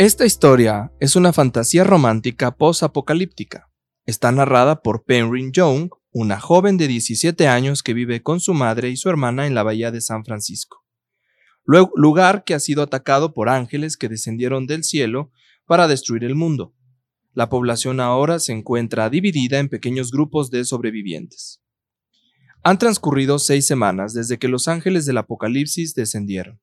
Esta historia es una fantasía romántica post-apocalíptica. Está narrada por Penryn Young, una joven de 17 años que vive con su madre y su hermana en la bahía de San Francisco. lugar que ha sido atacado por ángeles que descendieron del cielo para destruir el mundo. La población ahora se encuentra dividida en pequeños grupos de sobrevivientes. Han transcurrido seis semanas desde que los ángeles del apocalipsis descendieron.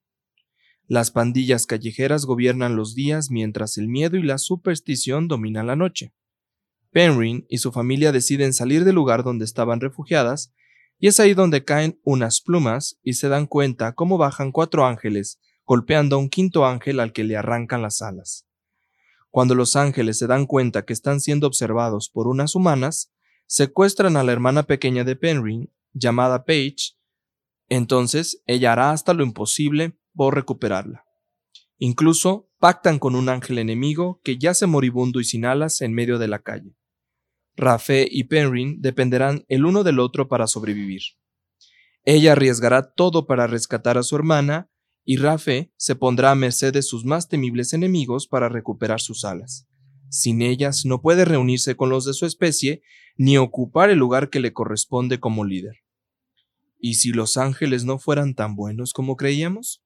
Las pandillas callejeras gobiernan los días mientras el miedo y la superstición dominan la noche. Penryn y su familia deciden salir del lugar donde estaban refugiadas, y es ahí donde caen unas plumas y se dan cuenta cómo bajan cuatro ángeles, golpeando a un quinto ángel al que le arrancan las alas. Cuando los ángeles se dan cuenta que están siendo observados por unas humanas, secuestran a la hermana pequeña de Penryn, llamada Paige, entonces ella hará hasta lo imposible por recuperarla. Incluso pactan con un ángel enemigo que yace moribundo y sin alas en medio de la calle. Rafe y Penryn dependerán el uno del otro para sobrevivir. Ella arriesgará todo para rescatar a su hermana y Rafe se pondrá a merced de sus más temibles enemigos para recuperar sus alas. Sin ellas no puede reunirse con los de su especie ni ocupar el lugar que le corresponde como líder. ¿Y si los ángeles no fueran tan buenos como creíamos?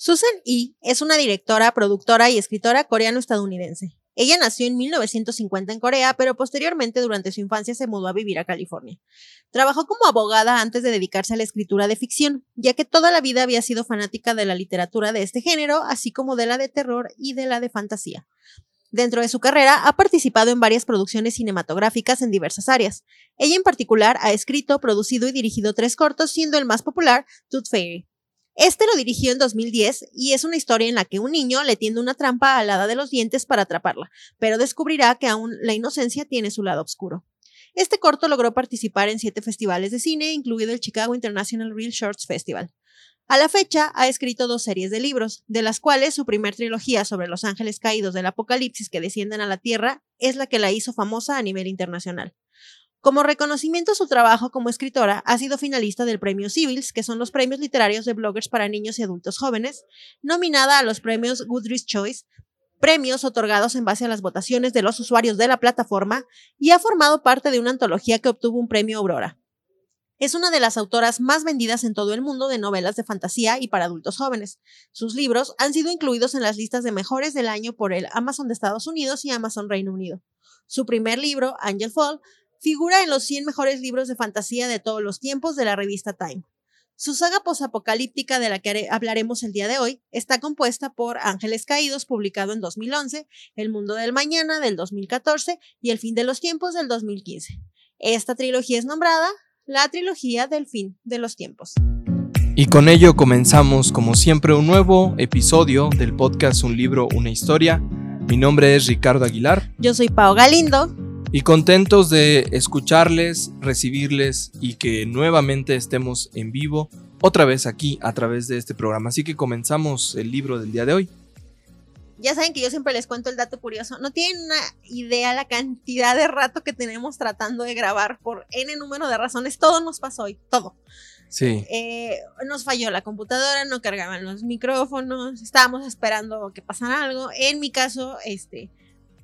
Susan E. es una directora, productora y escritora coreano-estadounidense. Ella nació en 1950 en Corea, pero posteriormente durante su infancia se mudó a vivir a California. Trabajó como abogada antes de dedicarse a la escritura de ficción, ya que toda la vida había sido fanática de la literatura de este género, así como de la de terror y de la de fantasía. Dentro de su carrera ha participado en varias producciones cinematográficas en diversas áreas. Ella en particular ha escrito, producido y dirigido tres cortos, siendo el más popular Tooth Fairy. Este lo dirigió en 2010 y es una historia en la que un niño le tiende una trampa al hada de los dientes para atraparla, pero descubrirá que aún la inocencia tiene su lado oscuro. Este corto logró participar en siete festivales de cine, incluido el Chicago International Real Shorts Festival. A la fecha ha escrito dos series de libros, de las cuales su primer trilogía sobre los ángeles caídos del apocalipsis que descienden a la Tierra es la que la hizo famosa a nivel internacional. Como reconocimiento a su trabajo como escritora, ha sido finalista del Premio Civils, que son los premios literarios de bloggers para niños y adultos jóvenes, nominada a los premios Goodreads Choice, premios otorgados en base a las votaciones de los usuarios de la plataforma, y ha formado parte de una antología que obtuvo un premio Aurora. Es una de las autoras más vendidas en todo el mundo de novelas de fantasía y para adultos jóvenes. Sus libros han sido incluidos en las listas de mejores del año por el Amazon de Estados Unidos y Amazon Reino Unido. Su primer libro, Angel Fall, Figura en los 100 mejores libros de fantasía de todos los tiempos de la revista Time. Su saga posapocalíptica de la que hablaremos el día de hoy está compuesta por Ángeles Caídos, publicado en 2011, El Mundo del Mañana del 2014 y El Fin de los Tiempos del 2015. Esta trilogía es nombrada la trilogía del fin de los tiempos. Y con ello comenzamos, como siempre, un nuevo episodio del podcast Un libro, una historia. Mi nombre es Ricardo Aguilar. Yo soy Pao Galindo y contentos de escucharles, recibirles y que nuevamente estemos en vivo otra vez aquí a través de este programa. Así que comenzamos el libro del día de hoy. Ya saben que yo siempre les cuento el dato curioso. No tienen una idea la cantidad de rato que tenemos tratando de grabar por N número de razones. Todo nos pasó hoy, todo. Sí. Eh, nos falló la computadora, no cargaban los micrófonos, estábamos esperando que pasara algo. En mi caso, este,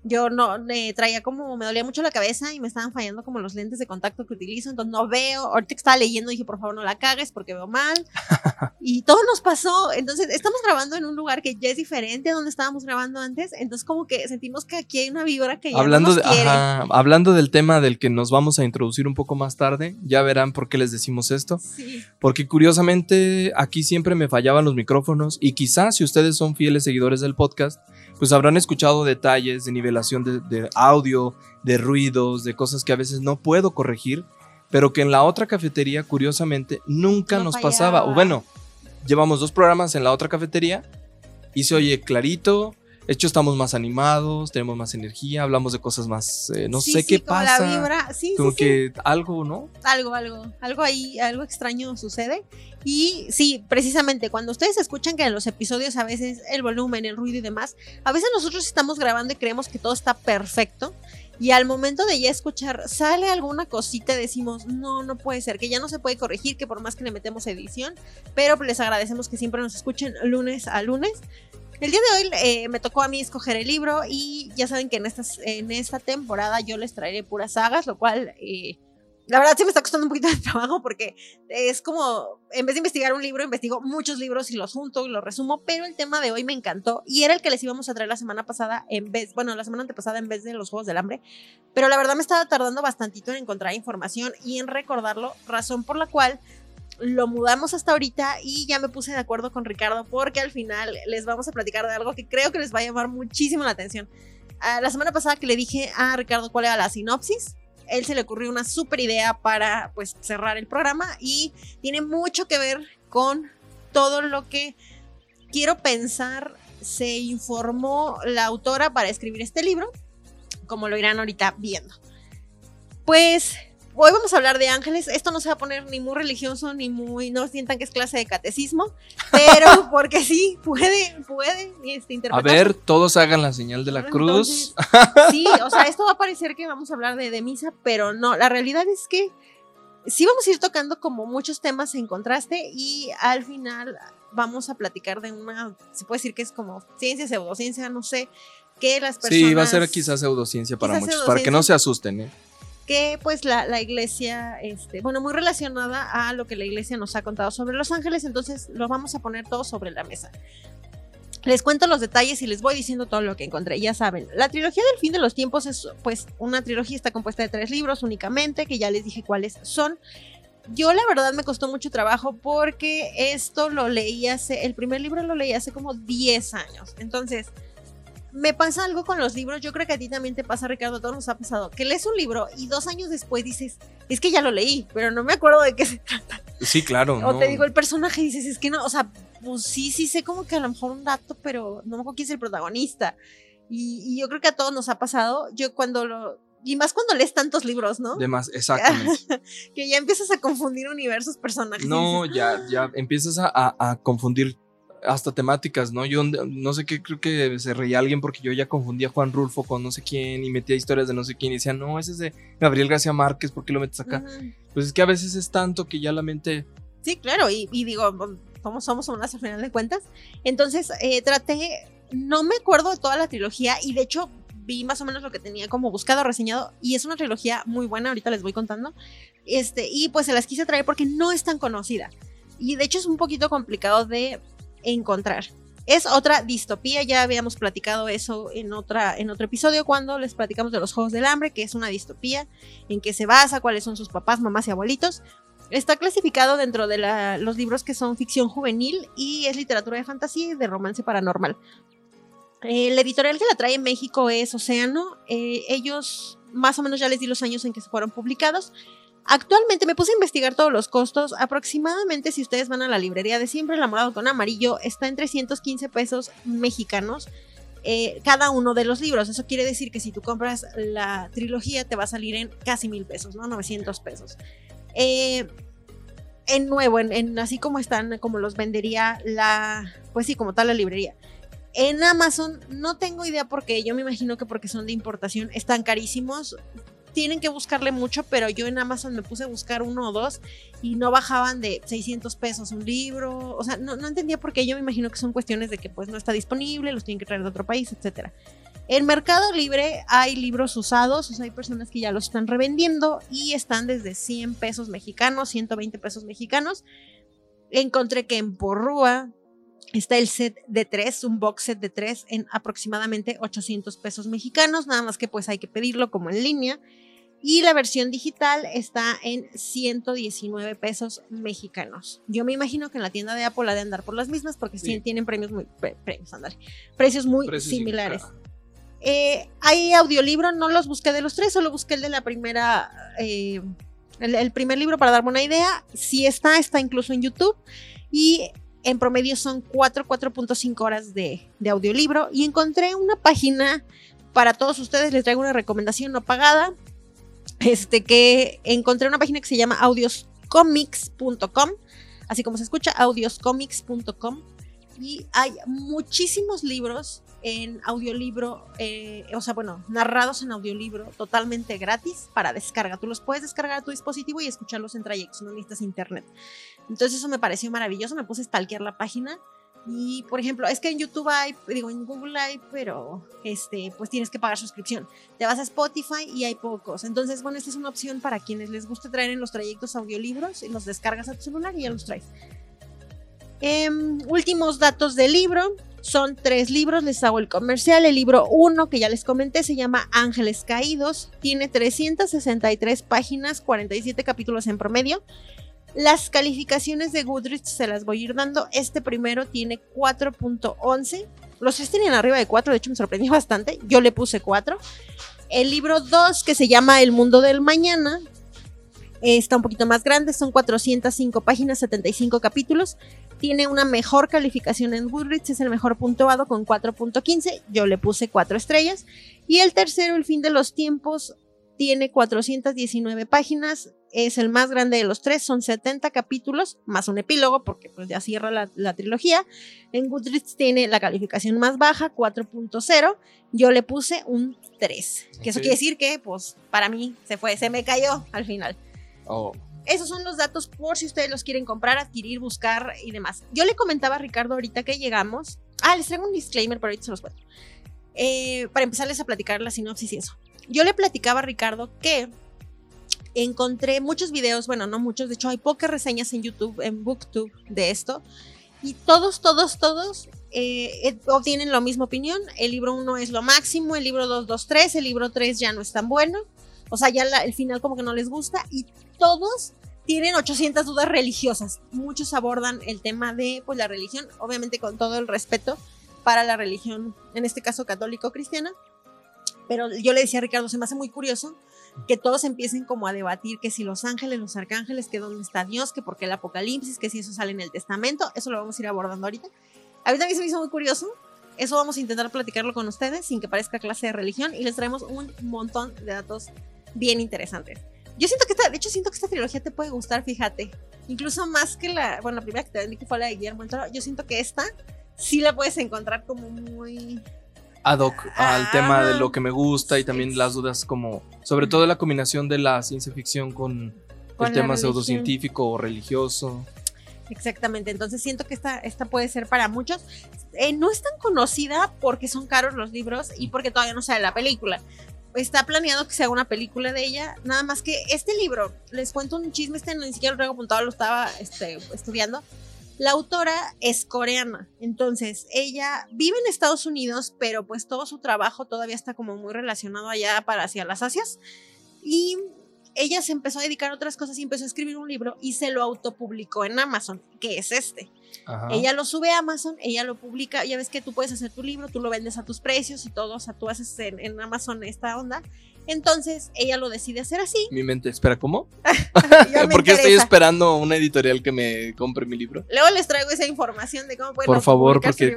yo no me traía como, me dolía mucho la cabeza y me estaban fallando como los lentes de contacto que utilizo, entonces no veo, ahorita que estaba leyendo dije, por favor no la cagues porque veo mal. y todo nos pasó, entonces estamos grabando en un lugar que ya es diferente a donde estábamos grabando antes, entonces como que sentimos que aquí hay una vibra que ya hablando nos quiere. hablando del tema del que nos vamos a introducir un poco más tarde, ya verán por qué les decimos esto. Sí. Porque curiosamente aquí siempre me fallaban los micrófonos y quizás si ustedes son fieles seguidores del podcast, pues habrán escuchado detalles de nivelación de, audio, de ruidos, de cosas que a veces no puedo corregir, pero que en la otra cafetería, curiosamente, nunca nos pasaba. O bueno, llevamos dos programas en la otra cafetería y se oye clarito, de hecho, estamos más animados, tenemos más energía, hablamos de cosas más, eh, no sé qué pasa. La vibra. Sí, como que algo, ¿no? Algo, algo, algo ahí, algo extraño sucede. Y sí, precisamente cuando ustedes escuchan que en los episodios a veces el volumen, el ruido y demás, a veces nosotros estamos grabando y creemos que todo está perfecto. Y al momento de ya escuchar, sale alguna cosita y decimos, no, no puede ser, que ya no se puede corregir, que por más que le metemos edición, pero les agradecemos que siempre nos escuchen lunes a lunes. El día de hoy eh, me tocó a mí escoger el libro y ya saben que en, estas, en esta temporada yo les traeré puras sagas, lo cual eh, la verdad sí me está costando un poquito de trabajo porque es como, en vez de investigar un libro, investigo muchos libros y los junto y los resumo, pero el tema de hoy me encantó y era el que les íbamos a traer la semana pasada en vez, bueno, la semana antepasada en vez de los Juegos del Hambre, pero la verdad me estaba tardando bastantito en encontrar información y en recordarlo, razón por la cual lo mudamos hasta ahorita y ya me puse de acuerdo con Ricardo porque al final les vamos a platicar de algo que creo que les va a llamar muchísimo la atención. Ah, la semana pasada que le dije a Ricardo cuál era la sinopsis, él se le ocurrió una súper idea para pues cerrar el programa y tiene mucho que ver con todo lo que quiero pensar se informó la autora para escribir este libro, como lo irán ahorita viendo. Pues hoy vamos a hablar de ángeles. Esto no se va a poner ni muy religioso, ni muy, no sientan que es clase de catecismo, pero porque sí, puede, puede este, A ver, todos hagan la señal de la cruz. sí, o sea, esto va a parecer que vamos a hablar de, de misa, pero no, la realidad es que sí vamos a ir tocando como muchos temas en contraste y al final vamos a platicar de una, se puede decir que es como ciencia, pseudociencia, no sé, que las personas... Sí, va a ser quizás pseudociencia para muchos, para que no se asusten, ¿eh? Que pues la, la, iglesia, este, bueno, muy relacionada a lo que la iglesia nos ha contado sobre los ángeles, entonces lo vamos a poner todo sobre la mesa. Les cuento los detalles y les voy diciendo todo lo que encontré. Ya saben, la trilogía del fin de los tiempos es pues una trilogía, está compuesta de tres libros únicamente, que ya les dije cuáles son. Yo la verdad me costó mucho trabajo porque esto lo leí hace, el primer libro lo leí hace como 10 años. Entonces, me pasa algo con los libros, yo creo que a ti también te pasa, Ricardo, a todos nos ha pasado, que lees un libro y dos años después dices, es que ya lo leí, pero no me acuerdo de qué se trata. Sí, claro. O te digo el personaje y dices, es que no, o sea, pues sí, sí sé como que a lo mejor un dato, pero no me acuerdo quién es el protagonista. Y, yo creo que a todos nos ha pasado, yo cuando lo... Y más cuando lees tantos libros, ¿no? De más, exactamente. que ya empiezas a confundir universos, personajes. No, ya, ya empiezas a, a confundir hasta temáticas, ¿no? Yo no sé qué, creo que se reía alguien porque yo ya confundía a Juan Rulfo con no sé quién y metía historias de no sé quién y decía, no, ese es de Gabriel García Márquez, ¿por qué lo metes acá? Pues es que a veces es tanto que ya la mente... Sí, claro, y, digo, somos, somos unas al final de cuentas. Entonces, eh, traté, no me acuerdo de toda la trilogía y de hecho vi más o menos lo que tenía como buscado, reseñado, y es una trilogía muy buena, ahorita les voy contando. Este, y pues se las quise traer porque no es tan conocida. Y de hecho es un poquito complicado de encontrar. Es otra distopía, ya habíamos platicado eso en, otra, en otro episodio cuando les platicamos de los Juegos del Hambre, que es una distopía, en que se basa, cuáles son sus papás, mamás y abuelitos. Está clasificado dentro de los libros que son ficción juvenil y es literatura de fantasía y de romance paranormal. El editorial que la trae en México es Océano. Eh, ellos, más o menos ya les di los años en que se fueron publicados. Actualmente me puse a investigar todos los costos. Aproximadamente, si ustedes van a la librería de siempre, el con amarillo está en 315 pesos mexicanos. Eh, cada uno de los libros. Eso quiere decir que si tú compras la trilogía te va a salir en casi mil pesos, ¿no? 900 pesos. Eh, en nuevo, en, así como están, como los vendería la, pues sí, como tal la librería. En Amazon no tengo idea por qué, yo me imagino que porque son de importación, están carísimos tienen que buscarle mucho, pero yo en Amazon me puse a buscar uno o dos y no bajaban de 600 pesos un libro. O sea, no, entendía por qué. Yo me imagino que son cuestiones de que pues no está disponible, los tienen que traer de otro país, etc. En Mercado Libre hay libros usados, o sea, hay personas que ya los están revendiendo y están desde 100 pesos mexicanos, 120 pesos mexicanos. Encontré que en Porrúa está el set de tres, un box set de tres en aproximadamente 800 pesos mexicanos, nada más que pues hay que pedirlo como en línea. Y la versión digital está en 119 pesos mexicanos. Yo me imagino que en la tienda de Apple ha de andar por las mismas porque sí. tienen premios muy, premios, precios muy similares. Eh, hay audiolibro, no los busqué de los tres, solo busqué el de la primera, eh, el, primer libro para darme una idea. Si está, está incluso en YouTube. Y en promedio son 4, 4.5 horas de, de audiolibro. Y encontré una página para todos ustedes, les traigo una recomendación no pagada este que encontré una página que se llama audioscomics.com, así como se escucha, audioscomics.com, y hay muchísimos libros en audiolibro, eh, o sea, bueno, narrados en audiolibro totalmente gratis para descarga. Tú los puedes descargar a tu dispositivo y escucharlos en trayectos, no necesitas internet. Entonces eso me pareció maravilloso, me puse a stalkear la página Y por ejemplo, es que en YouTube hay, digo, en Google hay, pero este, pues tienes que pagar suscripción. Te vas a Spotify y hay pocos. Entonces, bueno, esta es una opción para quienes les guste traer en los trayectos audiolibros y los descargas a tu celular y ya los traes. Em, últimos datos del libro. Son tres libros, les hago el comercial. El libro 1, que ya les comenté, se llama Ángeles Caídos. Tiene 363 páginas, 47 capítulos en promedio. Las calificaciones de Goodreads se las voy a ir dando. Este primero tiene 4.11. Los tres tienen arriba de 4, de hecho me sorprendió bastante. Yo le puse 4. El libro 2, que se llama El mundo del mañana, está un poquito más grande, son 405 páginas, 75 capítulos. Tiene una mejor calificación en Goodreads, es el mejor puntuado con 4.15. Yo le puse 4 estrellas. Y el tercero, El fin de los tiempos, tiene 419 páginas, es el más grande de los tres, son 70 capítulos, más un epílogo, porque pues ya cierra la, trilogía. En Goodreads tiene la calificación más baja, 4.0, yo le puse un 3, que eso quiere decir que pues para mí se fue, se me cayó al final. Oh. Esos son los datos por si ustedes los quieren comprar, adquirir, buscar y demás. Yo le comentaba a Ricardo ahorita que llegamos. Ah, les traigo un disclaimer, pero ahorita se los cuento. Eh, para empezarles a platicar la sinopsis y eso yo le platicaba a Ricardo que encontré muchos videos, bueno, no muchos, de hecho hay pocas reseñas en YouTube, en Booktube de esto, y todos, todos, todos eh, eh, obtienen la misma opinión. El libro 1 es lo máximo, el libro 2, 2, 3, el libro 3 ya no es tan bueno, o sea, ya el final como que no les gusta, y todos tienen 800 dudas religiosas. Muchos abordan el tema de pues, la religión, obviamente con todo el respeto para la religión, en este caso católico-cristiana pero yo le decía a Ricardo, se me hace muy curioso que todos empiecen como a debatir que si los ángeles, los arcángeles, que dónde está Dios, que por qué el apocalipsis, que si eso sale en el testamento, eso lo vamos a ir abordando ahorita. A mí también se me hizo muy curioso, eso vamos a intentar platicarlo con ustedes sin que parezca clase de religión y les traemos un montón de datos bien interesantes. Yo siento que esta, de hecho siento que esta trilogía te puede gustar, fíjate. Incluso más que la, bueno, la primera que te vendí que fue la de Guillermo del yo siento que esta sí la puedes encontrar como muy ad hoc al tema de lo que me gusta y también las dudas como, sobre todo la combinación de la ciencia ficción con, el tema pseudocientífico o religioso. Exactamente, entonces siento que esta, esta puede ser para muchos. Eh, no es tan conocida porque son caros los libros y porque todavía no sale la película. Está planeado que se haga una película de ella, nada más que este libro, les cuento un chisme, este ni siquiera lo traigo apuntado, lo estaba este, estudiando. La autora es coreana, entonces ella vive en Estados Unidos, pero pues todo su trabajo todavía está como muy relacionado allá para hacia las Asias. Y ella se empezó a dedicar a otras cosas y empezó a escribir un libro y se lo autopublicó en Amazon, que es este. Ella lo sube a Amazon, ella lo publica, ya ves que tú puedes hacer tu libro, tú lo vendes a tus precios y todo, o sea, tú haces en Amazon esta onda entonces ella lo decide hacer así. Mi mente, espera, ¿cómo? ¿Por qué estoy esperando una editorial que me compre mi libro? Luego les traigo esa información de cómo pueden Por favor, porque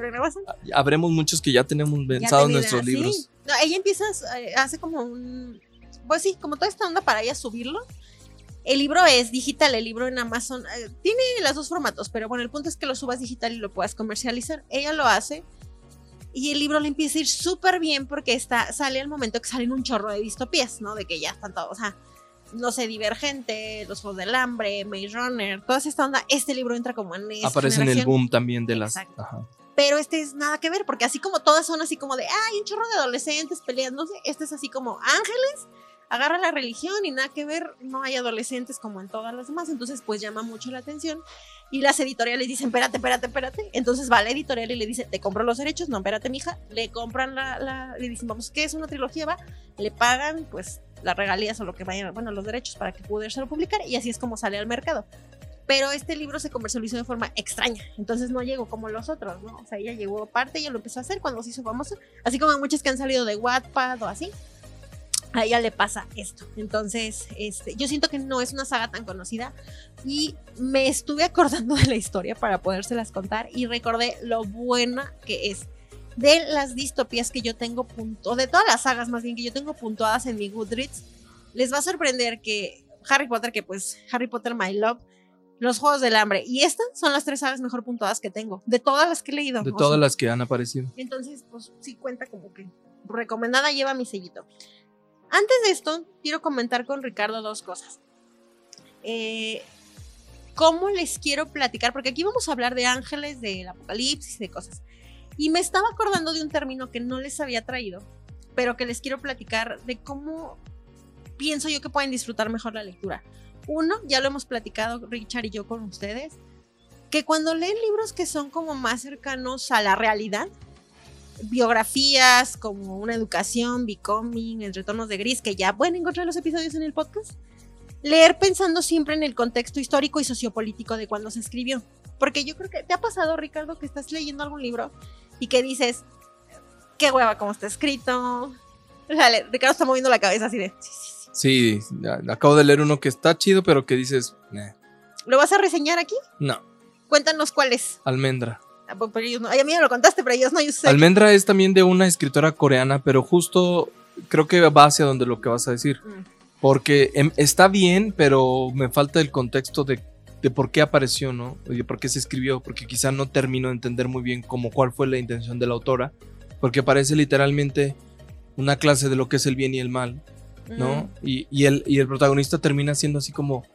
habremos muchos que ya tenemos pensados nuestros libros. No, ella empieza, eh, hace como un, pues sí, como toda esta onda para ella subirlo. El libro es digital, el libro en Amazon eh, tiene los dos formatos, pero bueno, el punto es que lo subas digital y lo puedas comercializar. Ella lo hace y el libro le empieza a ir súper bien porque está, sale al momento que salen un chorro de distopías, ¿no? De que ya están todos, o sea, no sé, Divergente, Los Juegos del Hambre, Maze Runner, toda esta onda. Este libro entra como en Aparece en el boom también de las... Pero este es nada que ver, porque así como todas son así como de, ay, un chorro de adolescentes peleándose, este es así como ángeles, agarra la religión y nada que ver, no hay adolescentes como en todas las demás, entonces pues llama mucho la atención. Y las editoriales dicen, espérate, espérate, espérate. Entonces va la editorial y le dice, te compro los derechos. No, espérate, mija. Le compran la, la le dicen, vamos, ¿qué es una trilogía? Va, le pagan, pues, las regalías o lo que vayan, bueno, los derechos para que lo publicar. Y así es como sale al mercado. Pero este libro se comercializó de forma extraña. Entonces no llegó como los otros, ¿no? O sea, ella llegó aparte, ella lo empezó a hacer cuando se hizo famoso. Así como muchas que han salido de Wattpad o así a ella le pasa esto. Entonces, este, yo siento que no es una saga tan conocida y me estuve acordando de la historia para podérselas contar y recordé lo buena que es. De las distopías que yo tengo punto, de todas las sagas más bien que yo tengo puntuadas en mi Goodreads, les va a sorprender que Harry Potter, que pues Harry Potter My Love, los Juegos del Hambre y estas son las tres sagas mejor puntuadas que tengo, de todas las que he leído. De todas las que han aparecido. Entonces, pues sí cuenta como que recomendada lleva mi sellito. Antes de esto, quiero comentar con Ricardo dos cosas. Eh, cómo les quiero platicar, porque aquí vamos a hablar de ángeles, del apocalipsis, de cosas. Y me estaba acordando de un término que no les había traído, pero que les quiero platicar de cómo pienso yo que pueden disfrutar mejor la lectura. Uno, ya lo hemos platicado Richard y yo con ustedes, que cuando leen libros que son como más cercanos a la realidad, biografías como Una educación, Becoming, El retornos de Gris, que ya pueden encontrar los episodios en el podcast, leer pensando siempre en el contexto histórico y sociopolítico de cuando se escribió. Porque yo creo que te ha pasado, Ricardo, que estás leyendo algún libro y que dices, qué hueva cómo está escrito. Ricardo está moviendo la cabeza así de, sí, sí, Sí, acabo de leer uno que está chido, pero que dices. ¿Lo vas a reseñar aquí? No. Cuéntanos cuál es. Almendra. Pues, Ay, a mí me lo contaste, pero ellos no. Yo sé. Almendra es también de una escritora coreana, pero justo creo que va hacia donde lo que vas a decir. Mm. Porque em, está bien, pero me falta el contexto de, de por qué apareció, ¿no? Y por qué se escribió, porque quizá no termino de entender muy bien cómo cuál fue la intención de la autora, porque parece literalmente una clase de lo que es el bien y el mal ¿no? Y, y, el, y el protagonista termina siendo así como,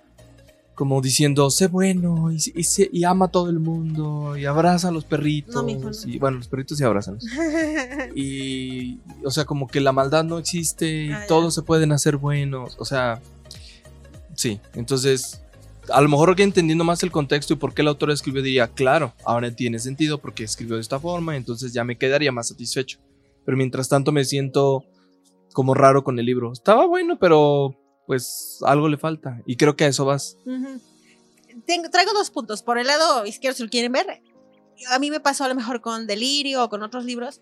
como diciendo, sé bueno y, y, ama a todo el mundo y abraza a los perritos. Y bueno, los perritos sí abrazan. y, o sea, como que la maldad no existe y ah, todos se pueden hacer buenos. O sea, sí, entonces... A lo mejor que entendiendo más el contexto y por qué el autor escribió diría, claro, ahora tiene sentido porque escribió de esta forma, entonces ya me quedaría más satisfecho. Pero mientras tanto me siento como raro con el libro. Estaba bueno, pero pues algo le falta. Y creo que a eso vas. Tengo, traigo dos puntos. Por el lado izquierdo, si lo quieren ver, a mí me pasó a lo mejor con Delirio o con otros libros.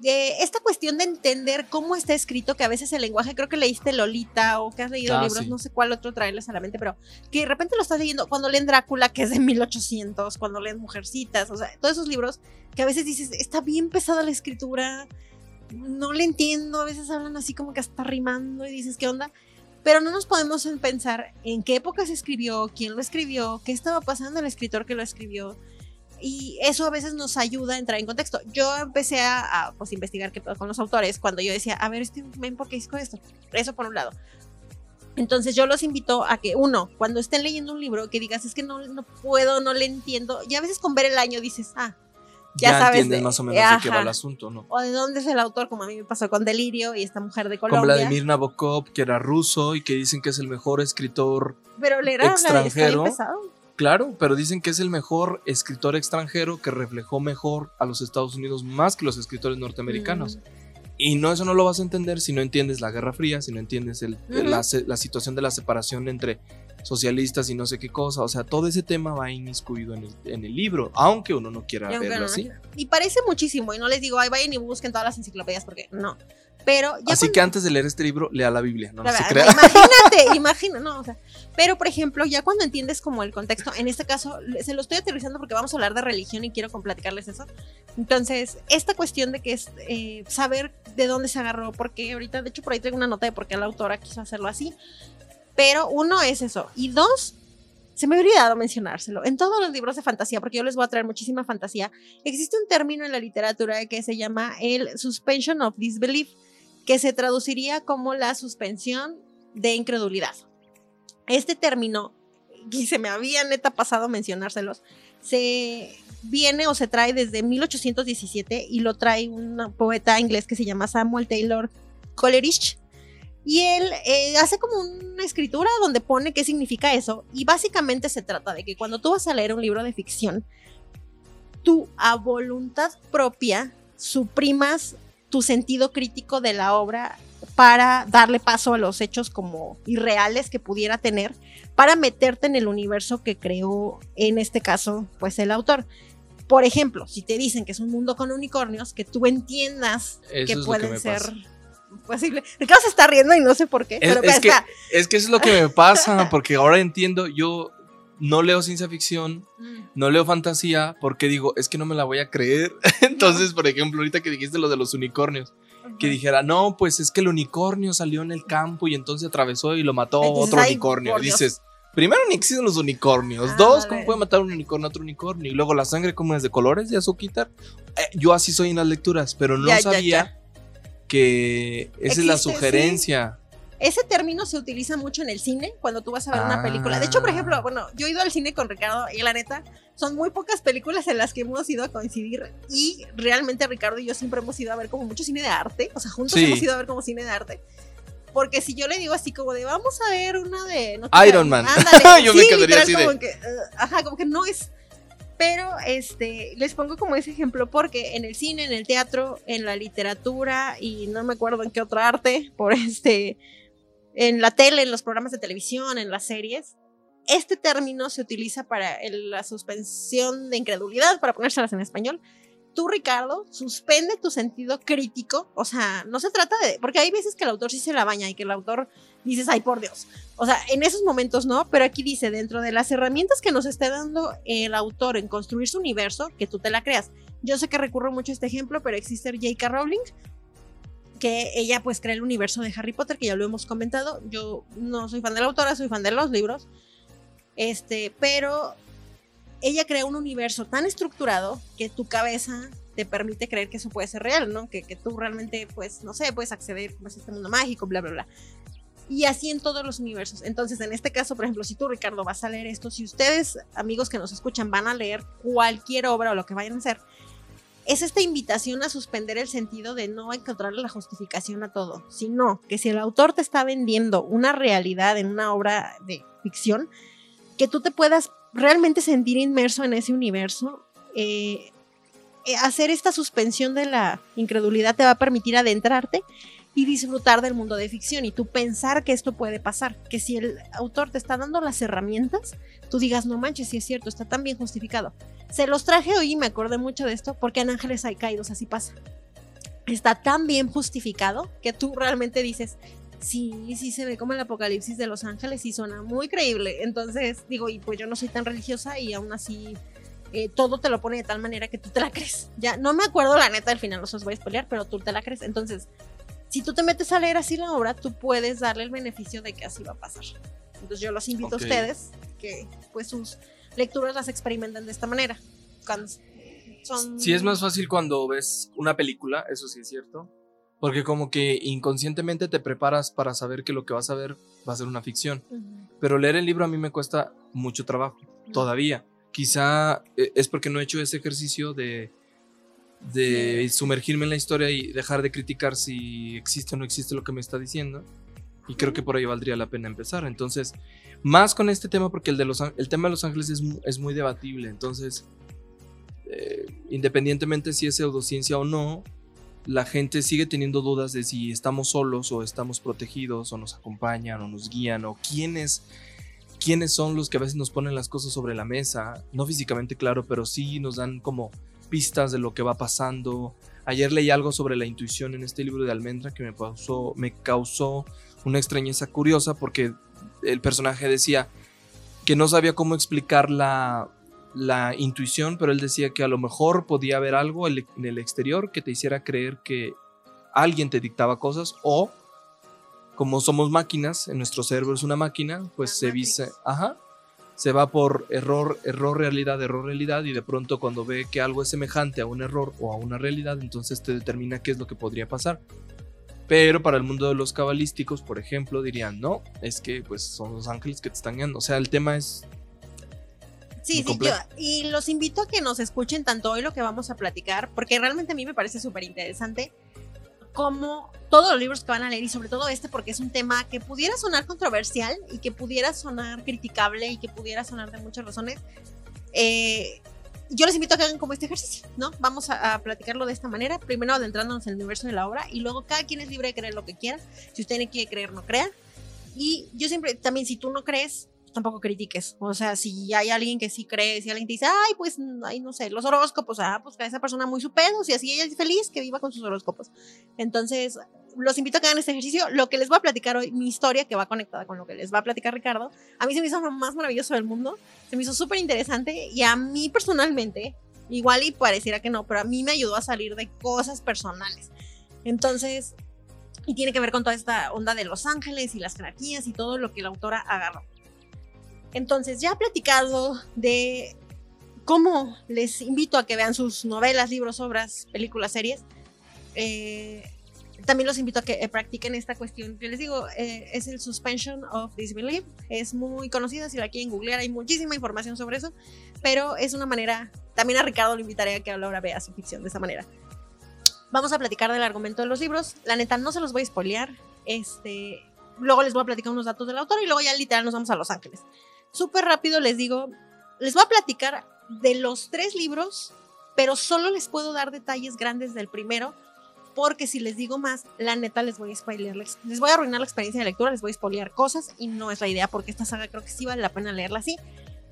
Esta cuestión de entender cómo está escrito, que a veces el lenguaje, creo que leíste Lolita o que has leído ah, libros, no sé cuál otro traerles a la mente, pero que de repente lo estás leyendo cuando leen Drácula, que es de 1800, cuando leen Mujercitas, o sea, todos esos libros que a veces dices, está bien pesada la escritura, no le entiendo, a veces hablan así como que hasta rimando y dices, ¿qué onda? Pero no nos podemos pensar en qué época se escribió, quién lo escribió, qué estaba pasando el escritor que lo escribió. Y eso a veces nos ayuda a entrar en contexto. Yo empecé a, pues, investigar qué con los autores cuando yo decía, a ver, este men, ¿por qué hizo esto? Eso por un lado. Entonces yo los invito a que, uno, cuando estén leyendo un libro, que digas, es que no, no puedo, no le entiendo. Y a veces con ver el año dices, ah, ya, sabes entiendes más o menos de qué va el asunto, ¿no? O de dónde es el autor, como a mí me pasó con Delirio y esta mujer de Colombia. Como Vladimir Nabokov, que era ruso y que dicen que es el mejor escritor pero le era extranjero. Claro, pero dicen que es el mejor escritor extranjero que reflejó mejor a los Estados Unidos más que los escritores norteamericanos. Mm. Y no, eso no lo vas a entender si no entiendes la Guerra Fría, si no entiendes el, la, la, situación de la separación entre socialistas y no sé qué cosa. O sea, todo ese tema va inmiscuido en el, en el libro, aunque uno no quiera verlo así. Y parece muchísimo, y no les digo, ay, vayan y busquen todas las enciclopedias, porque no. Pero Así que antes de leer este libro, lea la Biblia, no, se crea. Imagínate, imagina, no, o sea. Pero, por ejemplo, ya cuando entiendes como el contexto, en este caso, se lo estoy aterrizando porque vamos a hablar de religión y quiero platicarles eso. Entonces, esta cuestión de que es eh, saber de dónde se agarró, porque ahorita, de hecho, por ahí traigo una nota de por qué la autora quiso hacerlo así. Pero uno es eso. Y dos, se me había olvidado mencionárselo. En todos los libros de fantasía, porque yo les voy a traer muchísima fantasía, existe un término en la literatura que se llama el suspension of disbelief, que se traduciría como la suspensión de incredulidad. Este término, y se me había neta pasado mencionárselos, se viene o se trae desde 1817 y lo trae un poeta inglés que se llama Samuel Taylor Coleridge y él eh, hace como una escritura donde pone qué significa eso. Y básicamente se trata de que cuando tú vas a leer un libro de ficción, tú a voluntad propia suprimas tu sentido crítico de la obra para darle paso a los hechos como irreales que pudiera tener, para meterte en el universo que creó, en este caso, pues el autor. Por ejemplo, si te dicen que es un mundo con unicornios, que tú entiendas que pueden ser posible. Ricardo se está riendo y no sé por qué. Es, pero que, es que eso es lo que me pasa, porque ahora entiendo, yo no leo ciencia ficción, mm. no leo fantasía, porque digo, es que no me la voy a creer. Entonces, por ejemplo, ahorita que dijiste lo de los unicornios, que dijera, no, pues es que el unicornio salió en el campo y entonces atravesó y lo mató otro unicornio. Dices, primero ni existen los unicornios. Ah, Dos, ¿cómo puede matar un unicornio a otro unicornio? Y luego la sangre, ¿cómo es de colores? ¿De azúcar? Eh, yo así soy en las lecturas, pero no sabía que esa es la sugerencia. Ese término se utiliza mucho en el cine cuando tú vas a ver una película. De hecho, por ejemplo, Ah. bueno, yo he ido al cine con Ricardo y la neta, son muy pocas películas en las que hemos ido a coincidir y realmente Ricardo y yo siempre hemos ido a ver como mucho cine de arte, o sea, juntos Sí. hemos ido a ver como cine de arte. Porque si yo le digo así como de vamos a ver una de no Iron Man. ándale, Yo me quedaría así de- como que, eh, ajá, como que no es pero este les pongo como ese ejemplo porque en el cine, en el teatro, en la literatura y no me acuerdo en qué otra arte, por este en la tele, en los programas de televisión, en las series, este término se utiliza para la suspensión de incredulidad, para ponérselas en español. Tú, Ricardo, suspende tu sentido crítico. O sea, no se trata de. Porque hay veces que el autor sí se la baña y que el autor dices, ay, por Dios. O sea, en esos momentos no, pero aquí dice, dentro de las herramientas que nos está dando el autor en construir su universo, que tú te la creas. Yo sé que recurro mucho a este ejemplo, pero existe J.K. Rowling, que ella pues crea el universo de Harry Potter, que ya lo hemos comentado. Yo no soy fan de la autora, soy fan de los libros. Este, pero ella crea un universo tan estructurado que tu cabeza te permite creer que eso puede ser real, ¿no? Que, que tú realmente, pues, no sé, puedes acceder a este mundo mágico, bla, bla, bla. Y así en todos los universos. Entonces, en este caso, por ejemplo, si tú, Ricardo, vas a leer esto, si ustedes, amigos que nos escuchan, van a leer cualquier obra o lo que vayan a hacer, es esta invitación a suspender el sentido de no encontrarle la justificación a todo, sino que si el autor te está vendiendo una realidad en una obra de ficción, que tú te puedas realmente sentir inmerso en ese universo, eh, eh, hacer esta suspensión de la incredulidad te va a permitir adentrarte y disfrutar del mundo de ficción y tú pensar que esto puede pasar, que si el autor te está dando las herramientas, tú digas, no manches, si es cierto, está tan bien justificado. Se los traje hoy y me acordé mucho de esto porque en Ángeles hay caídos, así pasa. Está tan bien justificado que tú realmente dices, sí, sí se ve como el apocalipsis de Los Ángeles y suena muy creíble. Entonces digo, y pues yo no soy tan religiosa y aún así eh, todo te lo pone de tal manera que tú te la crees. Ya, no me acuerdo la neta al final, no se os voy a spoilear, pero tú te la crees. Entonces, si tú te metes a leer así la obra, tú puedes darle el beneficio de que así va a pasar. Entonces yo los invito a ustedes que pues sus lecturas las experimenten de esta manera. Cuando son... Sí, es más fácil cuando ves una película, eso sí es cierto. Porque como que inconscientemente te preparas para saber que lo que vas a ver va a ser una ficción. Pero leer el libro a mí me cuesta mucho trabajo, todavía. Quizá eh, es porque no he hecho ese ejercicio de, de sumergirme en la historia y dejar de criticar si existe o no existe lo que me está diciendo. Y creo que por ahí valdría la pena empezar. Entonces, más con este tema, porque el, de los, el tema de Los Ángeles es, es muy debatible. Entonces, eh, independientemente si es pseudociencia o no, la gente sigue teniendo dudas de si estamos solos o estamos protegidos o nos acompañan o nos guían o quiénes, quiénes son los que a veces nos ponen las cosas sobre la mesa. No físicamente, claro, pero sí nos dan como pistas de lo que va pasando. Ayer leí algo sobre la intuición en este libro de Almendra que me causó, me causó una extrañeza curiosa porque el personaje decía que no sabía cómo explicar la, la intuición, pero él decía que a lo mejor podía haber algo en el exterior que te hiciera creer que alguien te dictaba cosas o como somos máquinas, en nuestro cerebro es una máquina, pues La se dice, ajá, se va por error, error, realidad, error, realidad y de pronto cuando ve que algo es semejante a un error o a una realidad, entonces te determina qué es lo que podría pasar. Pero para el mundo de los cabalísticos, por ejemplo, dirían, no, es que pues son los ángeles que te están guiando. O sea, el tema es Sí, sí, yo, y los invito a que nos escuchen tanto hoy lo que vamos a platicar, porque realmente a mí me parece súper interesante como todos los libros que van a leer y sobre todo este porque es un tema que pudiera sonar controversial y que pudiera sonar criticable y que pudiera sonar de muchas razones. Eh, yo les invito a que hagan como este ejercicio, ¿no? Vamos a, a platicarlo de esta manera, primero adentrándonos en el universo de la obra y luego cada quien es libre de creer lo que quiera. Si usted no quiere creer, no crea. Y yo siempre, también si tú no crees, tampoco critiques. O sea, si hay alguien que sí cree, si alguien te dice, ay, pues, ay, no sé, los horóscopos, ah, pues que esa persona muy su pedo, si así ella es feliz, que viva con sus horóscopos. Entonces, los invito a que hagan este ejercicio. Lo que les voy a platicar hoy, mi historia, que va conectada con lo que les va a platicar Ricardo, a mí se me hizo lo más maravilloso del mundo, se me hizo súper interesante y a mí personalmente, igual y pareciera que no, pero a mí me ayudó a salir de cosas personales. Entonces, y tiene que ver con toda esta onda de Los Ángeles y las jerarquías y todo lo que la autora agarró. Entonces, ya platicado de cómo les invito a que vean sus novelas, libros, obras, películas, series, eh, también los invito a que eh, practiquen esta cuestión. Yo les digo, eh, es el suspension of disbelief. Es muy conocida, si la quieren googlear, hay muchísima información sobre eso, pero es una manera, también a Ricardo lo invitaré a que ahora vea su ficción de esa manera. Vamos a platicar del argumento de los libros. La neta, no se los voy a spoilear. Este, luego les voy a platicar unos datos del autor y luego ya literal nos vamos a Los Ángeles. Súper rápido les digo, les voy a platicar de los tres libros, pero solo les puedo dar detalles grandes del primero porque si les digo más, la neta les voy a spoilear, les, voy a arruinar la experiencia de lectura, les voy a spoilear cosas y no es la idea porque esta saga creo que sí vale la pena leerla así.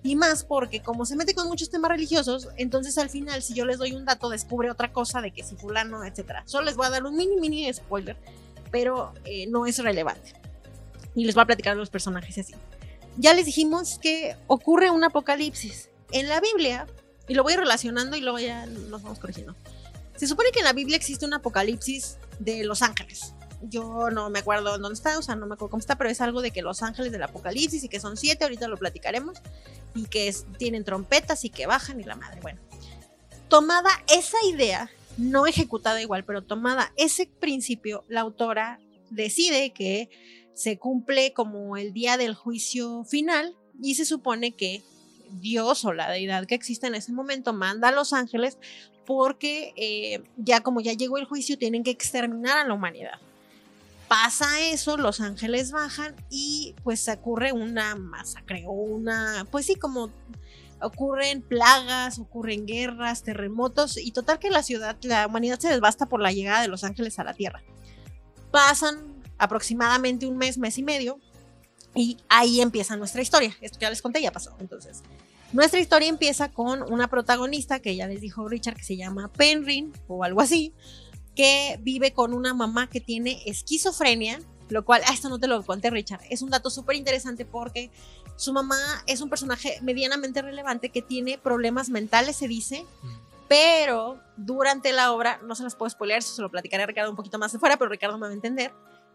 Y más porque como se mete con muchos temas religiosos, entonces al final si yo les doy un dato descubre otra cosa de que si fulano, etcétera. Solo les voy a dar un mini mini spoiler, pero eh, no es relevante. Y les voy a platicar de los personajes así. Ya les dijimos que ocurre un apocalipsis. En la Biblia, y lo voy relacionando y luego ya nos vamos corrigiendo. Se supone que en la Biblia existe un apocalipsis de los ángeles. Yo no me acuerdo dónde está, o sea, no me acuerdo cómo está, pero es algo de que los ángeles del apocalipsis y que son siete, ahorita lo platicaremos, y que tienen trompetas y que bajan y la madre. Bueno, tomada esa idea, no ejecutada igual, pero tomada ese principio, la autora decide que se cumple como el día del juicio final y se supone que Dios o la deidad que existe en ese momento manda a los ángeles porque eh, ya como ya llegó el juicio tienen que exterminar a la humanidad. Pasa eso, los ángeles bajan y pues ocurre una masacre o una, pues sí, como ocurren plagas, ocurren guerras, terremotos y total que la ciudad, la humanidad se desbasta por la llegada de los ángeles a la Tierra. Pasan aproximadamente un mes, mes y medio y ahí empieza nuestra historia. Esto ya les conté, ya pasó. Entonces, nuestra historia empieza con una protagonista que ya les dijo Richard que se llama Penrin o algo así, que vive con una mamá que tiene esquizofrenia, lo cual, ah, esto no te lo conté Richard, es un dato súper interesante porque su mamá es un personaje medianamente relevante que tiene problemas mentales, se dice, pero durante la obra, no se las puedo spoilear, eso se lo platicaré a Ricardo un poquito más de fuera, pero Ricardo me va a entender,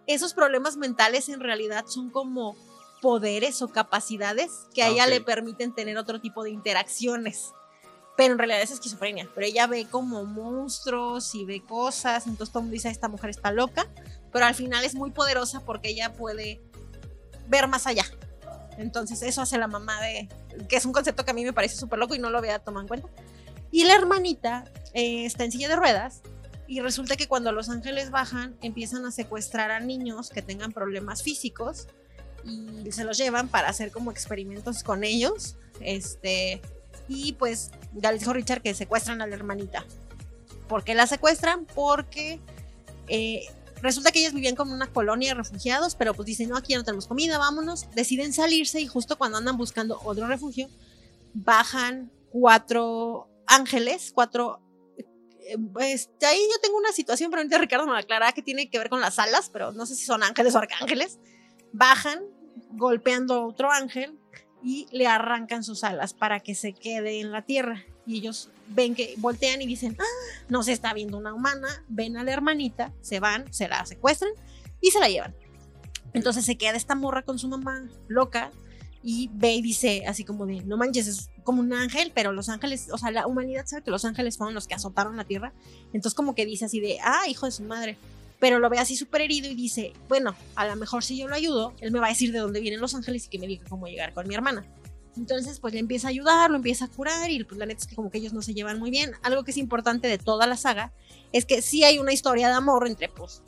esos problemas mentales en realidad son como poderes o capacidades que a ella le permiten tener otro tipo de interacciones. Pero en realidad es esquizofrenia. Pero ella ve como monstruos y ve cosas. Entonces todo el mundo dice, esta mujer está loca. Pero al final es muy poderosa porque ella puede ver más allá. Entonces eso hace la mamá de... Que es un concepto que a mí me parece súper loco y no lo había tomado en cuenta. Y la hermanita eh, está en silla de ruedas y resulta que cuando los ángeles bajan empiezan a secuestrar a niños que tengan problemas físicos y se los llevan para hacer como experimentos con ellos. Este, y pues ya les dijo Richard que secuestran a la hermanita. ¿Por qué la secuestran? Porque eh, resulta que ellos vivían como una colonia de refugiados, pero pues dicen, no, aquí ya no tenemos comida, vámonos. Deciden salirse y justo cuando andan buscando otro refugio, bajan cuatro ángeles, cuatro... Pues ahí yo tengo una situación, pero Ricardo me aclarará que tiene que ver con las alas, pero no sé si son ángeles o arcángeles bajan golpeando a otro ángel y le arrancan sus alas para que se quede en la tierra. Y ellos ven que voltean y dicen, ah, no se está viendo una humana, ven a la hermanita, se van, se la secuestran y se la llevan. Entonces se queda esta morra con su mamá loca y ve y dice así como de, no manches, es como un ángel, pero los ángeles, o sea, la humanidad sabe que los ángeles fueron los que azotaron la tierra. Entonces como que dice así de, ah, hijo de su madre, pero lo ve así súper herido y dice, bueno, a lo mejor si yo lo ayudo, él me va a decir de dónde vienen los ángeles y que me diga cómo llegar con mi hermana. Entonces, pues le empieza a ayudar, lo empieza a curar y pues la neta es que como que ellos no se llevan muy bien. Algo que es importante de toda la saga es que sí hay una historia de amor entre, pues,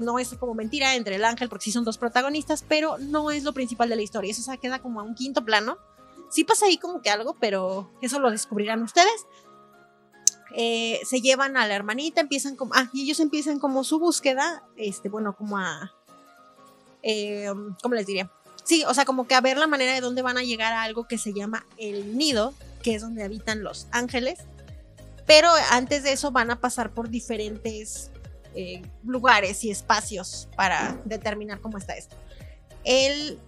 no es como mentira entre el ángel porque sí son dos protagonistas, pero no es lo principal de la historia. Eso se queda como a un quinto plano. Sí pasa ahí como que algo, pero eso lo descubrirán ustedes. Eh, se llevan a la hermanita, empiezan como, ah, y ellos empiezan como su búsqueda, este, bueno, como a, eh, ¿cómo les diría? Sí, o sea, como que a ver la manera de dónde van a llegar a algo que se llama el nido, que es donde habitan los ángeles, pero antes de eso van a pasar por diferentes eh, lugares y espacios para determinar cómo está esto. El,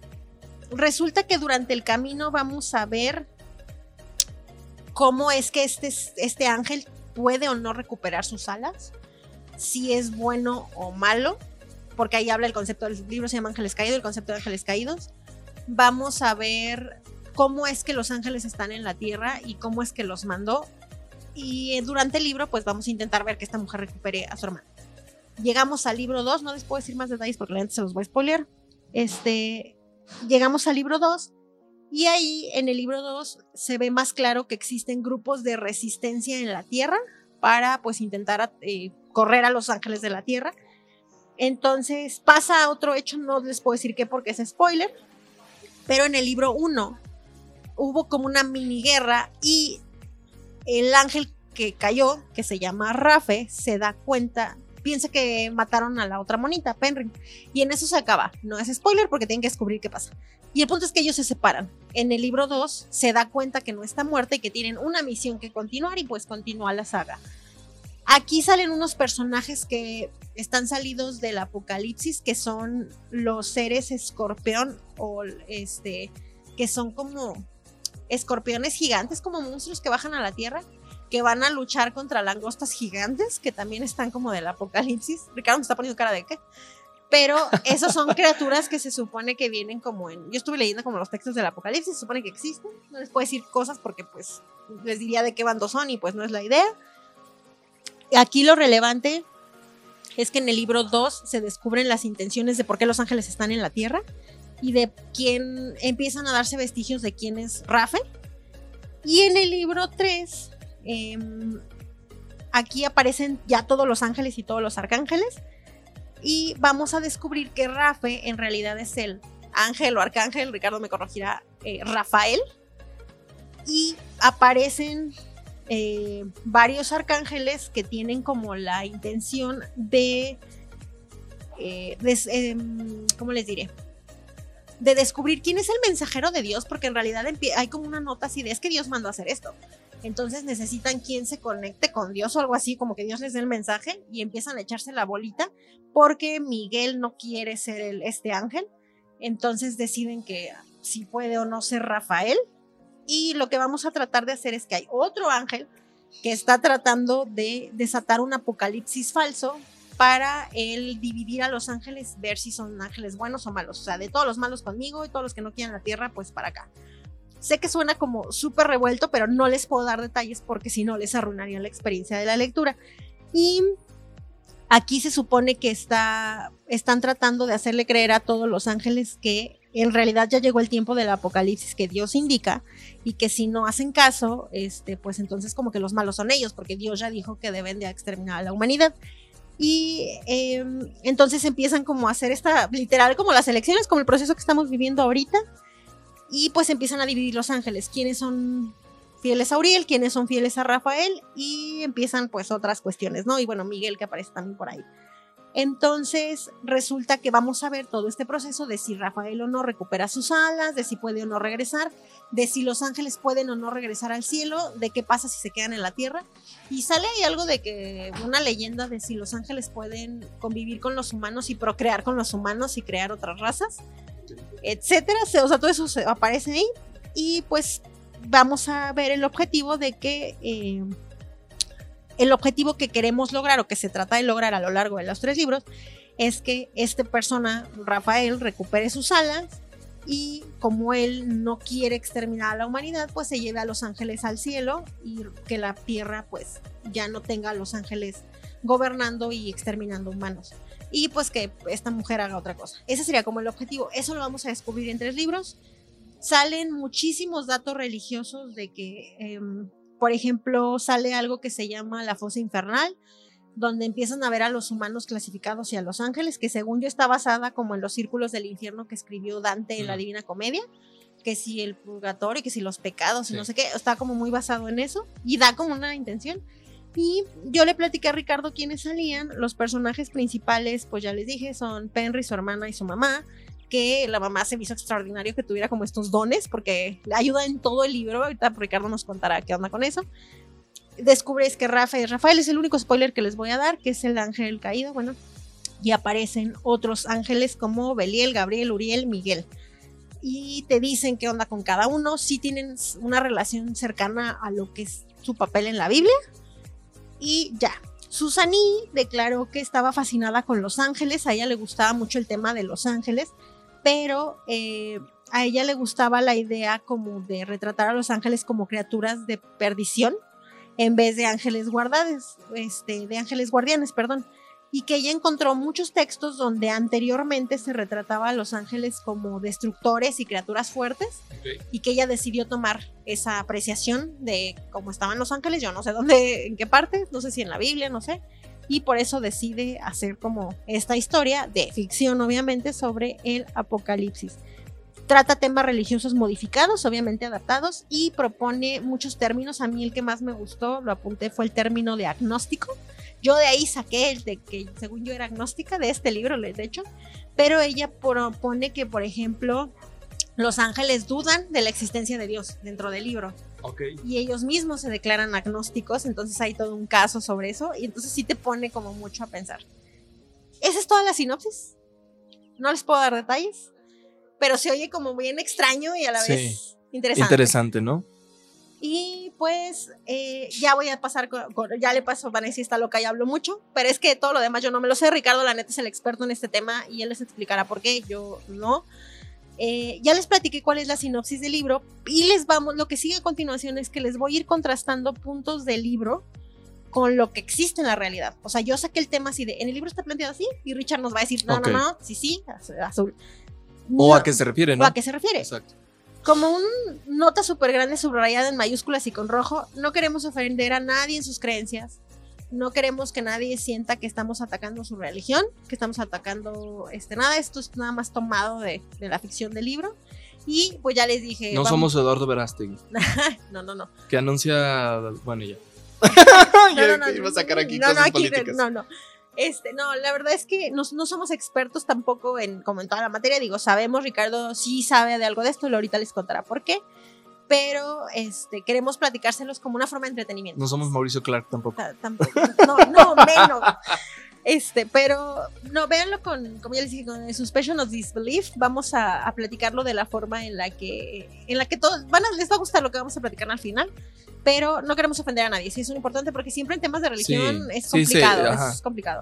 resulta que durante el camino vamos a ver cómo es que este, este ángel puede o no recuperar sus alas, si es bueno o malo, porque ahí habla el concepto del libro, se llama Ángeles Caídos, el concepto de ángeles caídos. Vamos a ver cómo es que los ángeles están en la tierra y cómo es que los mandó. Y durante el libro, pues vamos a intentar ver que esta mujer recupere a su hermano. Llegamos al libro 2, no les puedo decir más detalles porque gente se los voy a spoilear. Este, llegamos al libro 2 y ahí en el libro 2 se ve más claro que existen grupos de resistencia en la Tierra para pues intentar eh, correr a los ángeles de la Tierra. Entonces pasa otro hecho, no les puedo decir qué porque es spoiler, pero en el libro 1 hubo como una mini guerra y el ángel que cayó, que se llama Rafe, se da cuenta, piensa que mataron a la otra monita, Penry, y en eso se acaba. No es spoiler porque tienen que descubrir qué pasa. Y el punto es que ellos se separan. En el libro 2 se da cuenta que no está muerta y que tienen una misión que continuar y pues continúa la saga. Aquí salen unos personajes que están salidos del apocalipsis, que son los seres escorpión o este, que son como escorpiones gigantes, como monstruos que bajan a la tierra que van a luchar contra langostas gigantes, que también están como del apocalipsis. Ricardo me está poniendo cara de qué. Pero esos son criaturas que se supone que vienen como en... Yo estuve leyendo como los textos del apocalipsis, se supone que existen. No les puedo decir cosas porque pues les diría de qué bando son y pues no es la idea. Aquí lo relevante es que en el libro 2 se descubren las intenciones de por qué los ángeles están en la tierra y de quién empiezan a darse vestigios de quién es Rafe. Y en el libro 3 Em, aquí aparecen ya todos los ángeles y todos los arcángeles. Y vamos a descubrir que Rafe en realidad es el ángel o arcángel, Ricardo me corregirá, eh, Rafael. Y aparecen eh, varios arcángeles que tienen como la intención de, eh, em, ¿cómo les diré? De descubrir quién es el mensajero de Dios, porque en realidad hay como una nota así de es que Dios mandó a hacer esto. Entonces necesitan quien se conecte con Dios o algo así, como que Dios les dé el mensaje y empiezan a echarse la bolita porque Miguel no quiere ser el, este ángel. Entonces deciden que si puede o no ser Rafael. Y lo que vamos a tratar de hacer es que hay otro ángel que está tratando de desatar un apocalipsis falso para él dividir a los ángeles, ver si son ángeles buenos o malos. O sea, de todos los malos conmigo y todos los que no quieren la tierra, pues para acá. Sé que suena como súper revuelto, pero no les puedo dar detalles porque si no les arruinaría la experiencia de la lectura. Y aquí se supone que está, están tratando de hacerle creer a todos los ángeles que en realidad ya llegó el tiempo del apocalipsis que Dios indica y que si no hacen caso, este, pues entonces como que los malos son ellos, porque Dios ya dijo que deben de exterminar a la humanidad. Y em, entonces empiezan como a hacer esta, literal, como las elecciones, como el proceso que estamos viviendo ahorita, y pues empiezan a dividir los ángeles, quiénes son fieles a Uriel, quiénes son fieles a Rafael y empiezan pues otras cuestiones, ¿no? Y bueno, Miguel que aparece también por ahí. Entonces resulta que vamos a ver todo este proceso de si Rafael o no recupera sus alas, de si puede o no regresar, de si los ángeles pueden o no regresar al cielo, de qué pasa si se quedan en la tierra. Y sale ahí algo de que una leyenda de si los ángeles pueden convivir con los humanos y procrear con los humanos y crear otras razas etcétera. O sea, todo eso aparece ahí. Y pues vamos a ver el objetivo de que eh, el objetivo que queremos lograr o que se trata de lograr a lo largo de los tres libros es que esta persona, Rafael, recupere sus alas y como él no quiere exterminar a la humanidad, pues se lleve a los ángeles al cielo y que la tierra pues ya no tenga a los ángeles gobernando y exterminando humanos y pues que esta mujer haga otra cosa. Ese sería como el objetivo. Eso lo vamos a descubrir en tres libros. Salen muchísimos datos religiosos de que, em, por ejemplo, sale algo que se llama la fosa infernal, donde empiezan a ver a los humanos clasificados y a los ángeles, que según yo está basada como en los círculos del infierno que escribió Dante en la Divina Comedia, que si el purgatorio, que si los pecados y no sé qué, está como muy basado en eso y da como una intención. Y yo le platiqué a Ricardo quiénes salían. Los personajes principales, pues ya les dije, son Penry, su hermana y su mamá. Que la mamá se me hizo extraordinario que tuviera como estos dones, porque ayuda en todo el libro. Ahorita Ricardo nos contará qué onda con eso. Descubres que Rafael, Rafael es el único spoiler que les voy a dar, que es el ángel caído. Bueno, y aparecen otros ángeles como Beliel, Gabriel, Uriel, Miguel y te dicen qué onda con cada uno, si tienen una relación cercana a lo que es su papel en la Biblia, y ya. Susani declaró que estaba fascinada con Los Ángeles, a ella le gustaba mucho el tema de Los Ángeles, pero eh, a ella le gustaba la idea como de retratar a los ángeles como criaturas de perdición en vez de ángeles guardados, este, de ángeles guardianes, perdón. Y que ella encontró muchos textos donde anteriormente se retrataba a los ángeles como destructores y criaturas fuertes y que ella decidió tomar esa apreciación de cómo estaban los ángeles, yo no sé dónde, en qué parte, no sé si en la Biblia, no sé, y por eso decide hacer como esta historia de ficción obviamente sobre el apocalipsis. Trata temas religiosos modificados, obviamente adaptados, y propone muchos términos. A mí el que más me gustó, lo apunté, fue el término de agnóstico. Yo de ahí saqué el de que según yo era agnóstica de este libro, de hecho, pero ella propone que, por ejemplo, los ángeles dudan de la existencia de Dios dentro del libro. Y ellos mismos se declaran agnósticos, entonces hay todo un caso sobre eso, y entonces sí te pone como mucho a pensar. Esa es toda la sinopsis. No les puedo dar detalles pero se oye como bien extraño y a la vez interesante. Interesante, ¿no? Y pues eh, ya voy a pasar, con, ya le paso, Vanessa está loca y hablo mucho, pero es que todo lo demás yo no me lo sé. Ricardo, la neta, es el experto en este tema y él les explicará por qué, yo no. Eh, ya les platiqué cuál es la sinopsis del libro y les vamos, lo que sigue a continuación es que les voy a ir contrastando puntos del libro con lo que existe en la realidad. O sea, yo saqué el tema así de, en el libro está planteado así y Richard nos va a decir, no, no, no, sí, sí, azul. O a qué se refiere, ¿no? O a qué se refiere. Exacto. Como un nota súper grande subrayada en mayúsculas y con rojo, no queremos ofender a nadie en sus creencias. No queremos que nadie sienta que estamos atacando su religión, que estamos atacando este nada. Esto es nada más tomado de, la ficción del libro. Y pues ya les dije. No somos Eduardo Verástegui. no, no, no. Que anuncia. Bueno, ya. no, no, no, iba a sacar aquí no, no, aquí, no, no. Este, no, la verdad es que no, somos expertos tampoco en, como en toda la materia. Digo, sabemos, Ricardo sí sabe de algo de esto, y ahorita les contará por qué. Pero este, queremos platicárselos como una forma de entretenimiento. No somos Mauricio Clark tampoco. tampoco. No, no, menos. Este, pero no, véanlo con, como ya les dije, con Suspicion of Disbelief. Vamos a, a, platicarlo de la forma en la que, en la que todos, van a, les va a gustar lo que vamos a platicar al final, pero no queremos ofender a nadie. Sí, es muy importante porque siempre en temas de religión es complicado, es complicado.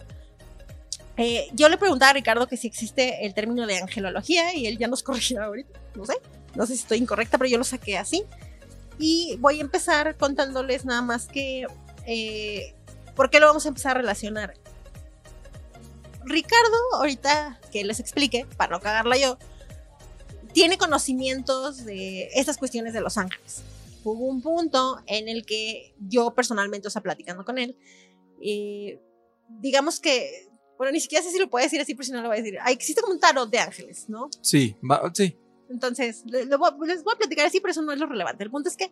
Eh, yo le preguntaba a Ricardo que si existe el término de angelología y él ya nos corrigió ahorita, no sé, no sé si estoy incorrecta, pero yo lo saqué así. Y voy a empezar contándoles nada más que, eh, ¿por qué lo vamos a empezar a relacionar? Ricardo, ahorita que les explique, para no cagarla yo, tiene conocimientos de estas cuestiones de los ángeles. Hubo un punto en el que yo personalmente, o sea, platicando con él, eh, digamos que, bueno, ni siquiera sé si lo puedo decir así, pero si no lo voy a decir. existe como un tarot de ángeles, ¿no? Sí, sí. Entonces, les voy a platicar así, pero eso no es lo relevante. El punto es que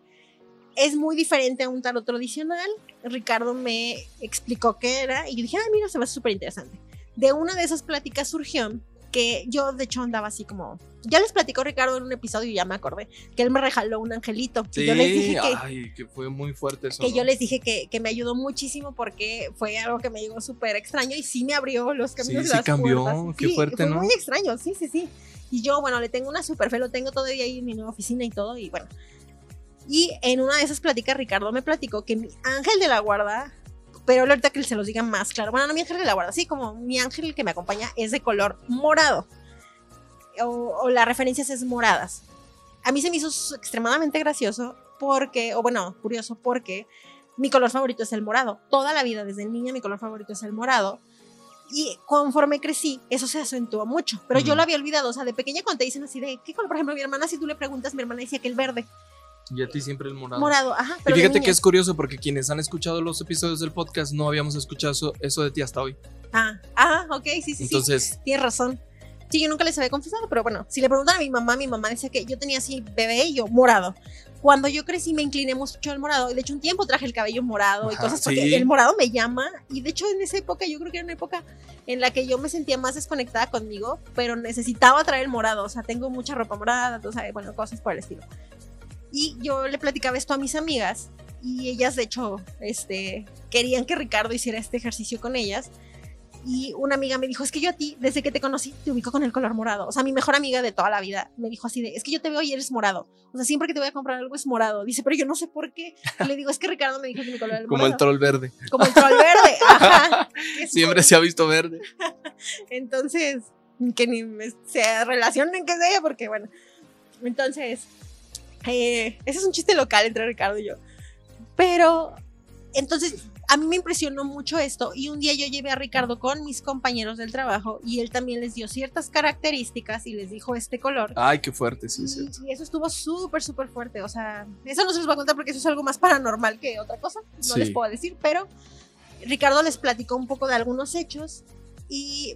es muy diferente a un tarot tradicional. Ricardo me explicó qué era y yo dije, ah, mira, se ve súper interesante de una de esas pláticas surgió que yo de hecho andaba así como ya les platicó Ricardo en un episodio y ya me acordé que él me rejaló un angelito. Sí, yo les dije que, ay, que fue muy fuerte eso que yo les dije que, que, me ayudó muchísimo porque fue algo que me llegó súper extraño y sí me abrió los caminos sí, sí cambió qué fuerte fue muy extraño sí sí sí. Y yo bueno le tengo una súper fe lo tengo todavía ahí en mi nueva oficina y todo y bueno. Y en una de esas pláticas Ricardo me platicó que mi ángel de la guarda pero ahorita que se los diga más claro. Bueno, no mi ángel de la guarda, sí, como mi ángel que me acompaña es de color morado. O, las referencias es moradas. A mí se me hizo extremadamente gracioso porque, o bueno, curioso porque mi color favorito es el morado. Toda la vida, desde niña, mi color favorito es el morado. Y conforme crecí, eso se acentuó mucho. Pero yo lo había olvidado. O sea, de pequeña cuando te dicen así de, ¿qué color? Por ejemplo, mi hermana, si tú le preguntas, mi hermana decía que el verde. Y a ti siempre el morado. Morado, ajá. y fíjate que es curioso porque quienes han escuchado los episodios del podcast no habíamos escuchado eso, de ti hasta hoy. Ah, ah, ok, sí, sí. Entonces. Tienes razón. Sí, yo nunca les había confesado, pero bueno, si le preguntan a mi mamá, mi mamá decía que yo tenía así bebé y yo morado. Cuando yo crecí me incliné mucho al morado y de hecho un tiempo traje el cabello morado y cosas porque el morado me llama y de hecho en esa época yo creo que era una época en la que yo me sentía más desconectada conmigo, pero necesitaba traer el morado, o sea, tengo mucha ropa morada, o sea, bueno, cosas por el estilo. Y yo le platicaba esto a mis amigas y ellas de hecho este, querían que Ricardo hiciera este ejercicio con ellas. Y una amiga me dijo, es que yo a ti, desde que te conocí, te ubico con el color morado. O sea, mi mejor amiga de toda la vida me dijo así de, es que yo te veo y eres morado. O sea, siempre que te voy a comprar algo es morado. Dice, pero yo no sé por qué. Y le digo, es que Ricardo me dijo que mi color era Como el troll verde. Como el troll verde, ajá. Siempre se ha visto verde. entonces, que ni se relacionen que sea, porque bueno. Entonces, eh, ese es un chiste local entre Ricardo y yo. Pero, entonces, a mí me impresionó mucho esto y un día yo llevé a Ricardo con mis compañeros del trabajo y él también les dio ciertas características y les dijo este color. Ay, qué fuerte, sí, sí. Y, eso estuvo súper, súper fuerte. O sea, eso no se los voy a contar porque eso es algo más paranormal que otra cosa. No les puedo decir, pero Ricardo les platicó un poco de algunos hechos y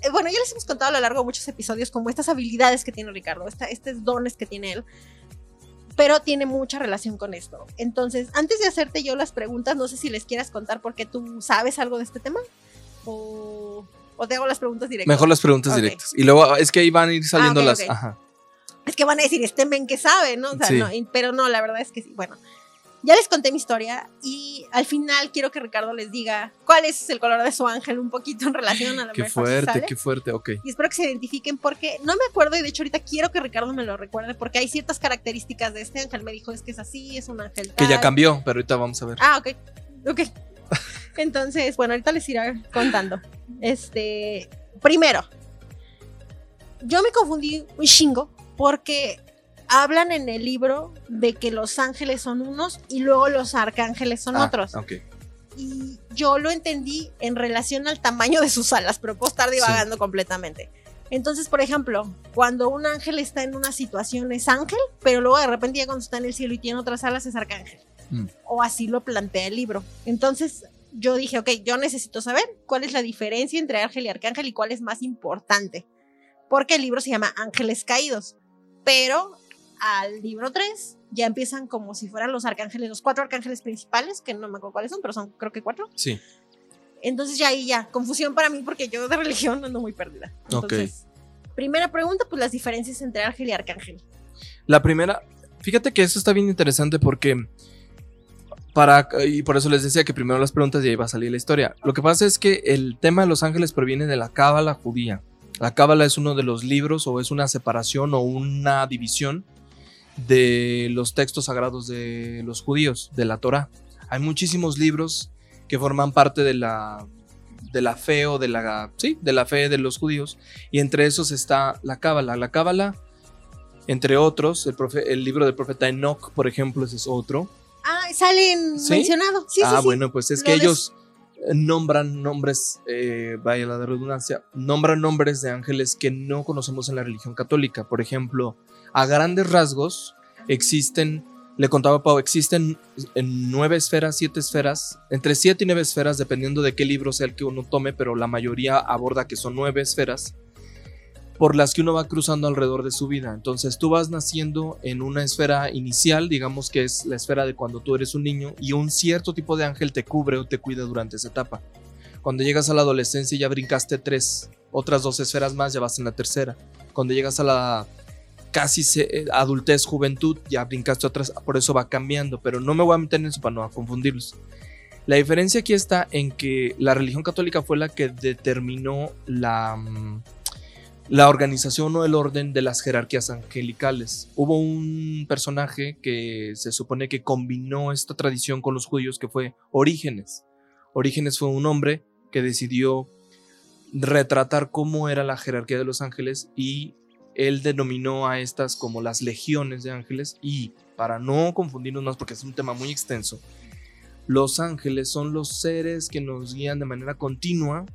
eh, bueno, ya les hemos contado a lo largo de muchos episodios como estas habilidades que tiene Ricardo, estos dones que tiene él pero tiene mucha relación con esto. Entonces, antes de hacerte yo las preguntas, no sé si les quieras contar porque tú sabes algo de este tema o, o te hago las preguntas directas. Mejor las preguntas directas. Y luego es que ahí van a ir saliendo ah, las... Ajá. Es que van a decir, este men que sabe, ¿no? O sea, no, pero no, la verdad es que sí. Bueno, ya les conté mi historia y al final quiero que Ricardo les diga cuál es el color de su ángel un poquito en relación a la Qué fuerte, qué fuerte, ok. Y espero que se identifiquen porque no me acuerdo y de hecho ahorita quiero que Ricardo me lo recuerde porque hay ciertas características de este ángel. Me dijo es que es así, es un ángel. Que ya cambió, pero ahorita vamos a ver. Ah, ok. Ok. Entonces, bueno, ahorita les iré contando. Este, primero, yo me confundí un chingo porque hablan en el libro de que los ángeles son unos y luego los arcángeles son ah, otros. Y yo lo entendí en relación al tamaño de sus alas, pero puedo estar divagando completamente. Entonces, por ejemplo, cuando un ángel está en una situación es ángel, pero luego de repente ya cuando está en el cielo y tiene otras alas es arcángel. Mm. O así lo plantea el libro. Entonces, yo dije, ok, yo necesito saber cuál es la diferencia entre ángel y arcángel y cuál es más importante. Porque el libro se llama Ángeles Caídos. Pero al libro 3 ya empiezan como si fueran los arcángeles, los cuatro arcángeles principales, que no me acuerdo cuáles son, pero son creo que cuatro. Sí. Entonces ya ahí ya, confusión para mí porque yo de religión ando muy perdida. Entonces, primera pregunta, pues las diferencias entre ángel y arcángel. La primera, fíjate que eso está bien interesante porque para, y por eso les decía que primero las preguntas y ahí va a salir la historia. Lo que pasa es que el tema de los ángeles proviene de la cábala judía. La cábala es uno de los libros o es una separación o una división de los textos sagrados de los judíos, de la Torah. Hay muchísimos libros que forman parte de la, de la fe o de la, sí, de la fe de los judíos y entre esos está la Cábala. La Cábala, entre otros, el, el libro del profeta Enoch, por ejemplo, ese es otro. Ah, salen mencionados. Sí, ah, bueno, pues es que ellos nombran nombres, eh, vaya la redundancia, nombran nombres de ángeles que no conocemos en la religión católica. Por ejemplo, a grandes rasgos existen, le contaba Pau, existen en nueve esferas, siete esferas, entre siete y nueve esferas, dependiendo de qué libro sea el que uno tome, pero la mayoría aborda que son nueve esferas por las que uno va cruzando alrededor de su vida. Entonces tú vas naciendo en una esfera inicial, digamos que es la esfera de cuando tú eres un niño, y un cierto tipo de ángel te cubre o te cuida durante esa etapa. Cuando llegas a la adolescencia ya brincaste tres, otras dos esferas más, ya vas en la tercera. Cuando llegas a la casi eh, adultez, juventud, ya brincaste otras, por eso va cambiando, pero no me voy a meter en eso para no confundirlos. La diferencia aquí está en que la religión católica fue la que determinó la, mm, la organización o el orden de las jerarquías angelicales. Hubo un personaje que se supone que combinó esta tradición con los judíos que fue Orígenes. Orígenes fue un hombre que decidió retratar cómo era la jerarquía de los ángeles y él denominó a estas como las legiones de ángeles y para no confundirnos más porque es un tema muy extenso, los ángeles son los seres que nos guían de manera continua,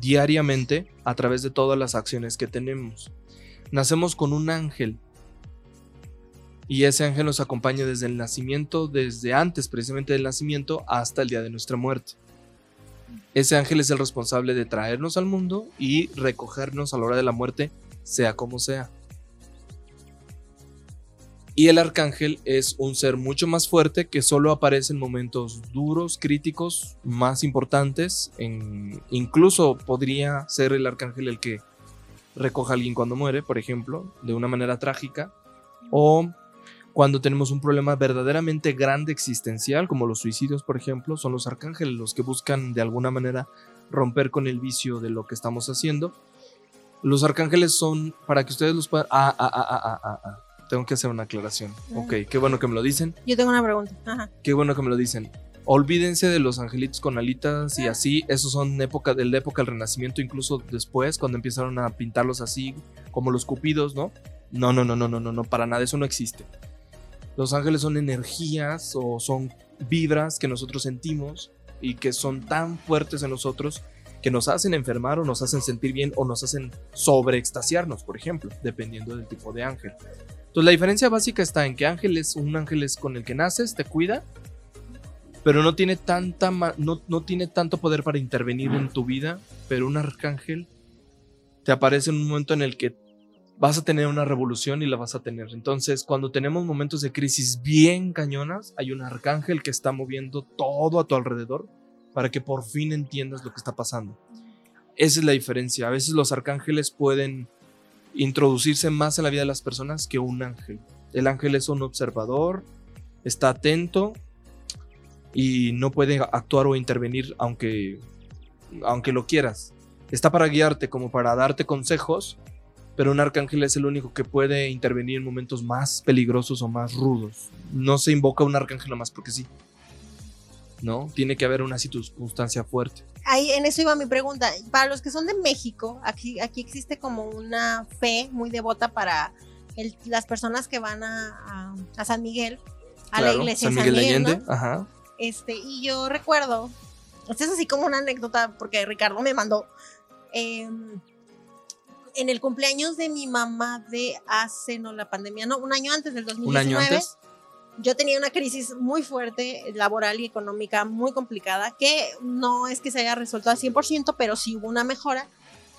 diariamente, a través de todas las acciones que tenemos. Nacemos con un ángel y ese ángel nos acompaña desde el nacimiento, desde antes precisamente del nacimiento hasta el día de nuestra muerte. Ese ángel es el responsable de traernos al mundo y recogernos a la hora de la muerte sea como sea. Y el arcángel es un ser mucho más fuerte que solo aparece en momentos duros, críticos, más importantes. Incluso podría ser el arcángel el que recoja a alguien cuando muere, por ejemplo, de una manera trágica. O cuando tenemos un problema verdaderamente grande existencial, como los suicidios, por ejemplo, son los arcángeles los que buscan de alguna manera romper con el vicio de lo que estamos haciendo los arcángeles son para que ustedes los puedan. Ah, ah, ah, ah, ah, ah. Tengo que hacer una aclaración. Ok, qué bueno que me lo dicen. Yo tengo una pregunta. Ajá. Qué bueno que me lo dicen. Olvídense de los angelitos con alitas y así. Esos son época, de la época del Renacimiento, incluso después, cuando empezaron a pintarlos así, como los cupidos, ¿no? No, no, no, no, no, no, no, para nada, eso no existe. Los ángeles son energías o son vibras que nosotros sentimos y que son tan fuertes en nosotros que nos hacen enfermar o nos hacen sentir bien o nos hacen sobreextasiarnos, por ejemplo, dependiendo del tipo de ángel. Entonces la diferencia básica está en que ángel es un ángel es con el que naces, te cuida, pero no tiene, tanta no, no tiene tanto poder para intervenir en tu vida, pero un arcángel te aparece en un momento en el que vas a tener una revolución y la vas a tener. Entonces, cuando tenemos momentos de crisis bien cañonas, hay un arcángel que está moviendo todo a tu alrededor para que por fin entiendas lo que está pasando. Esa es la diferencia. A veces los arcángeles pueden introducirse más en la vida de las personas que un ángel. El ángel es un observador, está atento y no puede actuar o intervenir aunque, aunque lo quieras. Está para guiarte como para darte consejos, pero un arcángel es el único que puede intervenir en momentos más peligrosos o más rudos. No se invoca un arcángel más porque sí. ¿No? Tiene que haber una circunstancia fuerte. Ahí en eso iba mi pregunta. Para los que son de México, aquí, aquí existe como una fe muy devota para las personas que van a, San Miguel, a la iglesia San Miguel, San Miguel Allende. Ajá. Este, y yo recuerdo, esto es así como una anécdota, porque Ricardo me mandó. Em, en el cumpleaños de mi mamá de hace, no la pandemia, no, un año antes del 2019. ¿Un año antes? Yo tenía una crisis muy fuerte laboral y económica muy complicada que no es que se haya resuelto al 100%, pero sí hubo una mejora.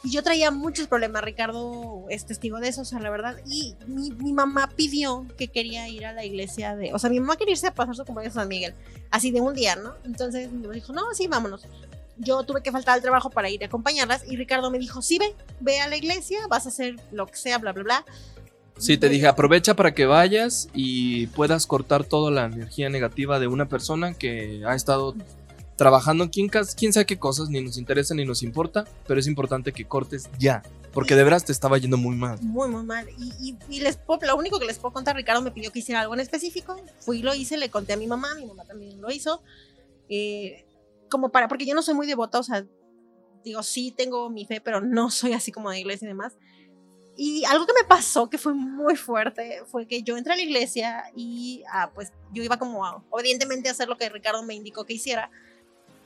Y yo traía muchos problemas, Ricardo es testigo de eso, o sea, la verdad. Y mi, mamá pidió que quería ir a la iglesia de, o sea, mi mamá quería irse a pasar su cumpleaños a San Miguel, así de un día, ¿no? Entonces me dijo, no, sí, vámonos. Yo tuve que faltar al trabajo para ir a acompañarlas y Ricardo me dijo, sí, ve, ve a la iglesia, vas a hacer lo que sea, bla, bla, bla. Sí, te dije, aprovecha para que vayas y puedas cortar toda la energía negativa de una persona que ha estado trabajando quién, quién sabe qué cosas, ni nos interesa ni nos importa, pero es importante que cortes ya, porque de veras te estaba yendo muy mal. Muy, muy mal. Y, y, les lo único que les puedo contar, Ricardo me pidió que hiciera algo en específico, fui y lo hice, le conté a mi mamá, mi mamá también lo hizo, eh, como para, porque yo no soy muy devota, o sea, digo, sí tengo mi fe, pero no soy así como de iglesia y demás. Y algo que me pasó que fue muy fuerte fue que yo entré a la iglesia y ah, pues yo iba como obedientemente a hacer lo que Ricardo me indicó que hiciera.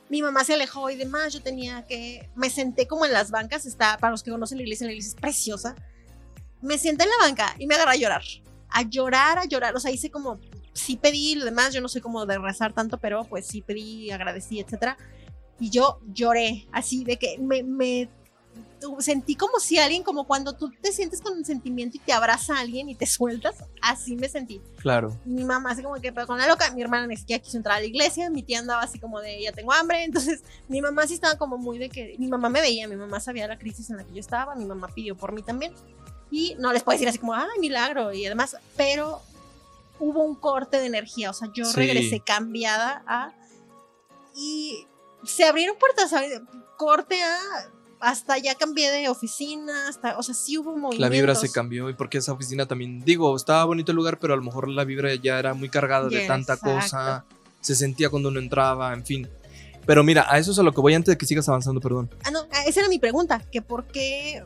Mi mamá se alejó y demás, yo tenía que, me senté como en las bancas, está, para los que conocen la iglesia, la iglesia es preciosa. Me senté en la banca y me agarré a llorar, a llorar, a llorar, o sea, hice como, sí pedí lo demás, yo no soy como de rezar tanto, pero pues sí pedí, agradecí, etcétera. Y yo lloré, así de que me, me sentí como si alguien, como cuando tú te sientes con un sentimiento y te abraza a alguien y te sueltas, así me sentí. Claro. Mi mamá así como que, pero con la loca, mi hermana ni siquiera quiso entrar a la iglesia, mi tía andaba así como de, ya tengo hambre, entonces mi mamá sí estaba como muy de que, mi mamá me veía, mi mamá sabía la crisis en la que yo estaba, mi mamá pidió por mí también. Y no les puedo decir así como, ay, milagro, y además, pero hubo un corte de energía, o sea, yo regresé cambiada a... Y se abrieron puertas, corte a hasta ya cambié de oficina, hasta, o sea, sí hubo movimientos. La vibra se cambió y porque esa oficina también, digo, estaba bonito el lugar, pero a lo mejor la vibra ya era muy cargada de tanta cosa, se sentía cuando uno entraba, en fin. Pero mira, a eso es a lo que voy antes de que sigas avanzando, perdón. Ah, no, ah, esa era mi pregunta, que por qué,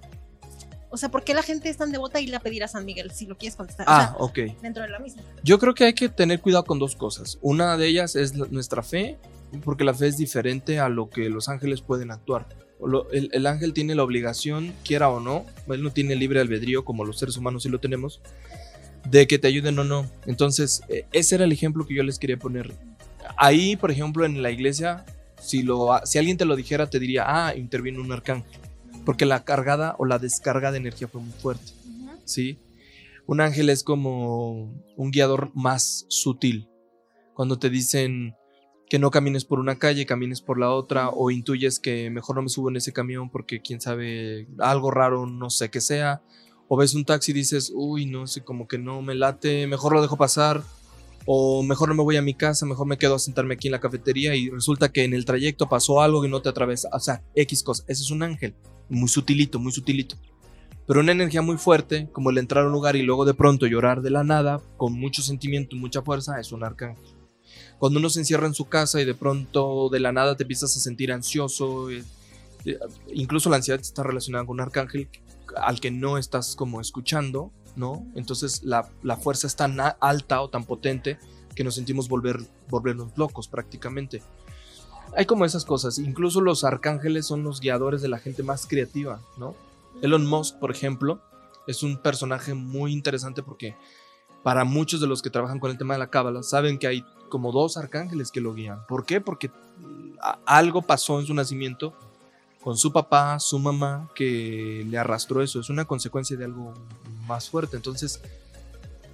o sea, ¿por qué la gente es tan devota y ir a pedir a San Miguel, si lo quieres contestar? Ah, ok. Dentro de la misma. Yo creo que hay que tener cuidado con dos cosas. Una de ellas es nuestra fe, porque la fe es diferente a lo que los ángeles pueden actuar el, ángel tiene la obligación, quiera o no, él no tiene libre albedrío como los seres humanos sí lo tenemos, de que te ayuden o no. Entonces, e, ese era el ejemplo que yo les quería poner. Ahí, por ejemplo, en la iglesia, si, lo, si alguien te lo dijera, te diría, ah, interviene un arcángel, porque la cargada o la descarga de energía fue muy fuerte. ¿Sí? Un ángel es como un guiador más sutil. Cuando te dicen, que no camines por una calle, camines por la otra, o intuyes que mejor no me subo en ese camión porque quién sabe, algo raro, no sé qué sea, o ves un taxi y dices, uy, no sé, como que no me late, mejor lo dejo pasar, o mejor no me voy a mi casa, mejor me quedo a sentarme aquí en la cafetería y resulta que en el trayecto pasó algo y no te atravesa, o sea, X cosa, ese es un ángel, muy sutilito, muy sutilito. Pero una energía muy fuerte, como el entrar a un lugar y luego de pronto llorar de la nada, con mucho sentimiento y mucha fuerza, es un arcángel cuando uno se encierra en su casa y de pronto de la nada te empiezas a sentir ansioso, eh, eh, incluso la ansiedad está relacionada con un arcángel al que no estás como escuchando, ¿no? Entonces la, fuerza es tan alta o tan potente que nos sentimos volver, volvernos locos prácticamente. hay como esas cosas. Incluso los arcángeles son los guiadores de la gente más creativa, ¿no? Elon Musk, por ejemplo, es un personaje muy interesante porque para muchos de los que trabajan con el tema de la cábala saben que hay como dos arcángeles que lo guían. ¿Por qué? Porque algo pasó en su nacimiento con su papá, su mamá, que le arrastró eso. Es una consecuencia de algo más fuerte. Entonces,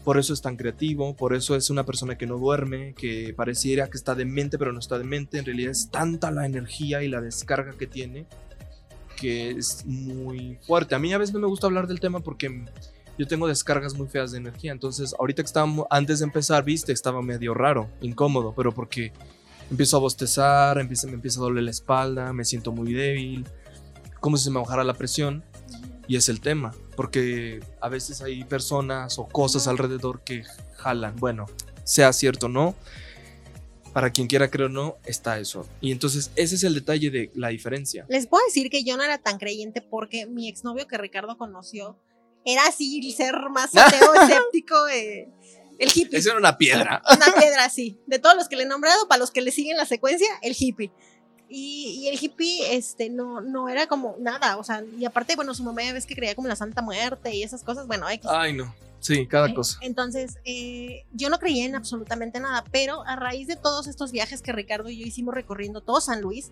por eso es tan creativo, por eso es una persona que no duerme, que pareciera que está demente, pero no está demente. En realidad es tanta la energía y la descarga que tiene que es muy fuerte. A mí a veces no me gusta hablar del tema porque yo tengo descargas muy feas de energía. Entonces, ahorita que estábamos, antes de empezar, viste, estaba medio raro, incómodo, pero porque empiezo a bostezar, empieza, me empieza a doler la espalda, me siento muy débil, como si se me bajara la presión. Y es el tema, porque a veces hay personas o cosas alrededor que jalan. Bueno, sea cierto o no, para quien quiera creer o no, está eso. Y entonces ese es el detalle de la diferencia. Les puedo decir que yo no era tan creyente porque mi exnovio que Ricardo conoció era así el ser más ateo, escéptico, eh, el hippie. Eso era una piedra. Una piedra, sí. De todos los que le he nombrado, para los que le siguen la secuencia, el hippie. Y, el hippie, este, no, no era como nada, o sea, y aparte, bueno, su mamá ya ves que creía como la Santa Muerte y esas cosas, bueno, X. Ay, no. Sí, cada eh, cosa. Entonces, eh, yo no creía en absolutamente nada, pero a raíz de todos estos viajes que Ricardo y yo hicimos recorriendo todo San Luis,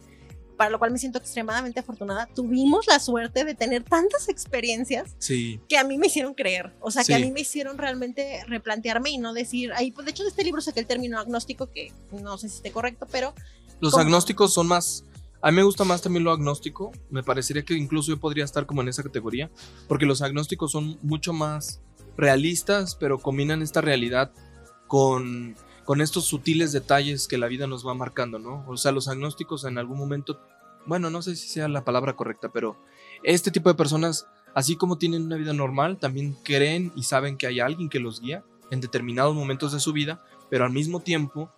para lo cual me siento extremadamente afortunada, tuvimos la suerte de tener tantas experiencias que a mí me hicieron creer, o sea, que a mí me hicieron realmente replantearme y no decir, ahí, pues de hecho de este libro saqué el término agnóstico, que no sé si esté correcto, pero... Los agnósticos son más... A mí me gusta más también lo agnóstico, me parecería que incluso yo podría estar como en esa categoría, porque los agnósticos son mucho más realistas, pero combinan esta realidad con con estos sutiles detalles que la vida nos va marcando, ¿no? O sea, los agnósticos en algún momento, bueno, no sé si sea la palabra correcta, pero este tipo de personas, así como tienen una vida normal, también creen y saben que hay alguien que los guía en determinados momentos de su vida, pero al mismo tiempo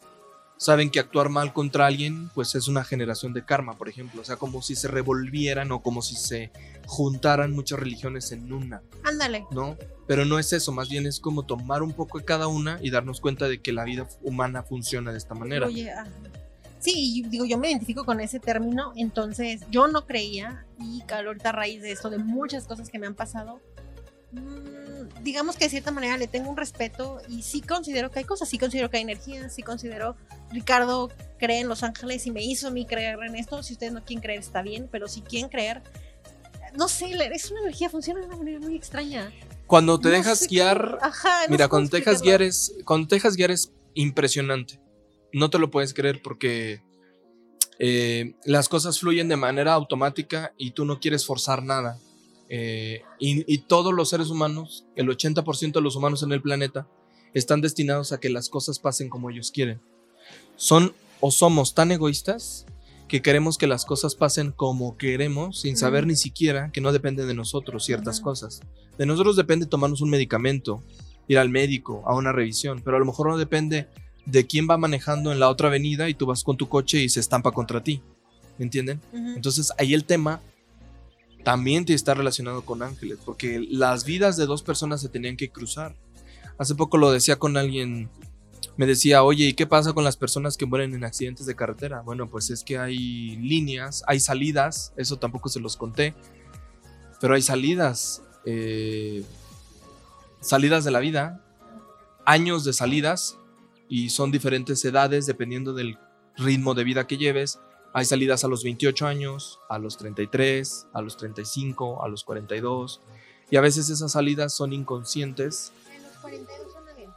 saben que actuar mal contra alguien, pues es una generación de karma, por ejemplo. O sea, como si se revolvieran o como si se juntaran muchas religiones en una. Ándale. ¿No? Pero no es eso, más bien es como tomar un poco de cada una y darnos cuenta de que la vida humana funciona de esta manera. Oye, ah, sí, digo, yo me identifico con ese término, entonces yo no creía y ahorita a raíz de esto, de muchas cosas que me han pasado, Mm, digamos que de cierta manera le tengo un respeto y sí considero que hay cosas, sí considero que hay energía, sí considero, Ricardo cree en Los Ángeles y me hizo a mí creer en esto, si ustedes no quieren creer está bien, pero si quieren creer, no sé, es una energía, funciona de una manera muy extraña. Cuando te dejas guiar, mira, cuando te dejas guiar es, cuando te dejas guiar es impresionante, no te lo puedes creer porque... Eh, las cosas fluyen de manera automática y tú no quieres forzar nada. Eh, y, todos los seres humanos, el 80% de los humanos en el planeta, están destinados a que las cosas pasen como ellos quieren. Son o somos tan egoístas que queremos que las cosas pasen como queremos, sin saber ni siquiera que no depende de nosotros ciertas cosas. De nosotros depende tomarnos un medicamento, ir al médico, a una revisión, pero a lo mejor no depende de quién va manejando en la otra avenida y tú vas con tu coche y se estampa contra ti. ¿Me entienden? Entonces ahí el tema también te está relacionado con ángeles, porque las vidas de dos personas se tenían que cruzar. Hace poco lo decía con alguien, me decía, oye, ¿y qué pasa con las personas que mueren en accidentes de carretera? Bueno, pues es que hay líneas, hay salidas, eso tampoco se los conté, pero hay salidas, eh, salidas de la vida, años de salidas, y son diferentes edades dependiendo del ritmo de vida que lleves, hay salidas a los 28 años, a los 33, a los 35, a los 42. Y a veces esas salidas son inconscientes. En los 42 suena bien.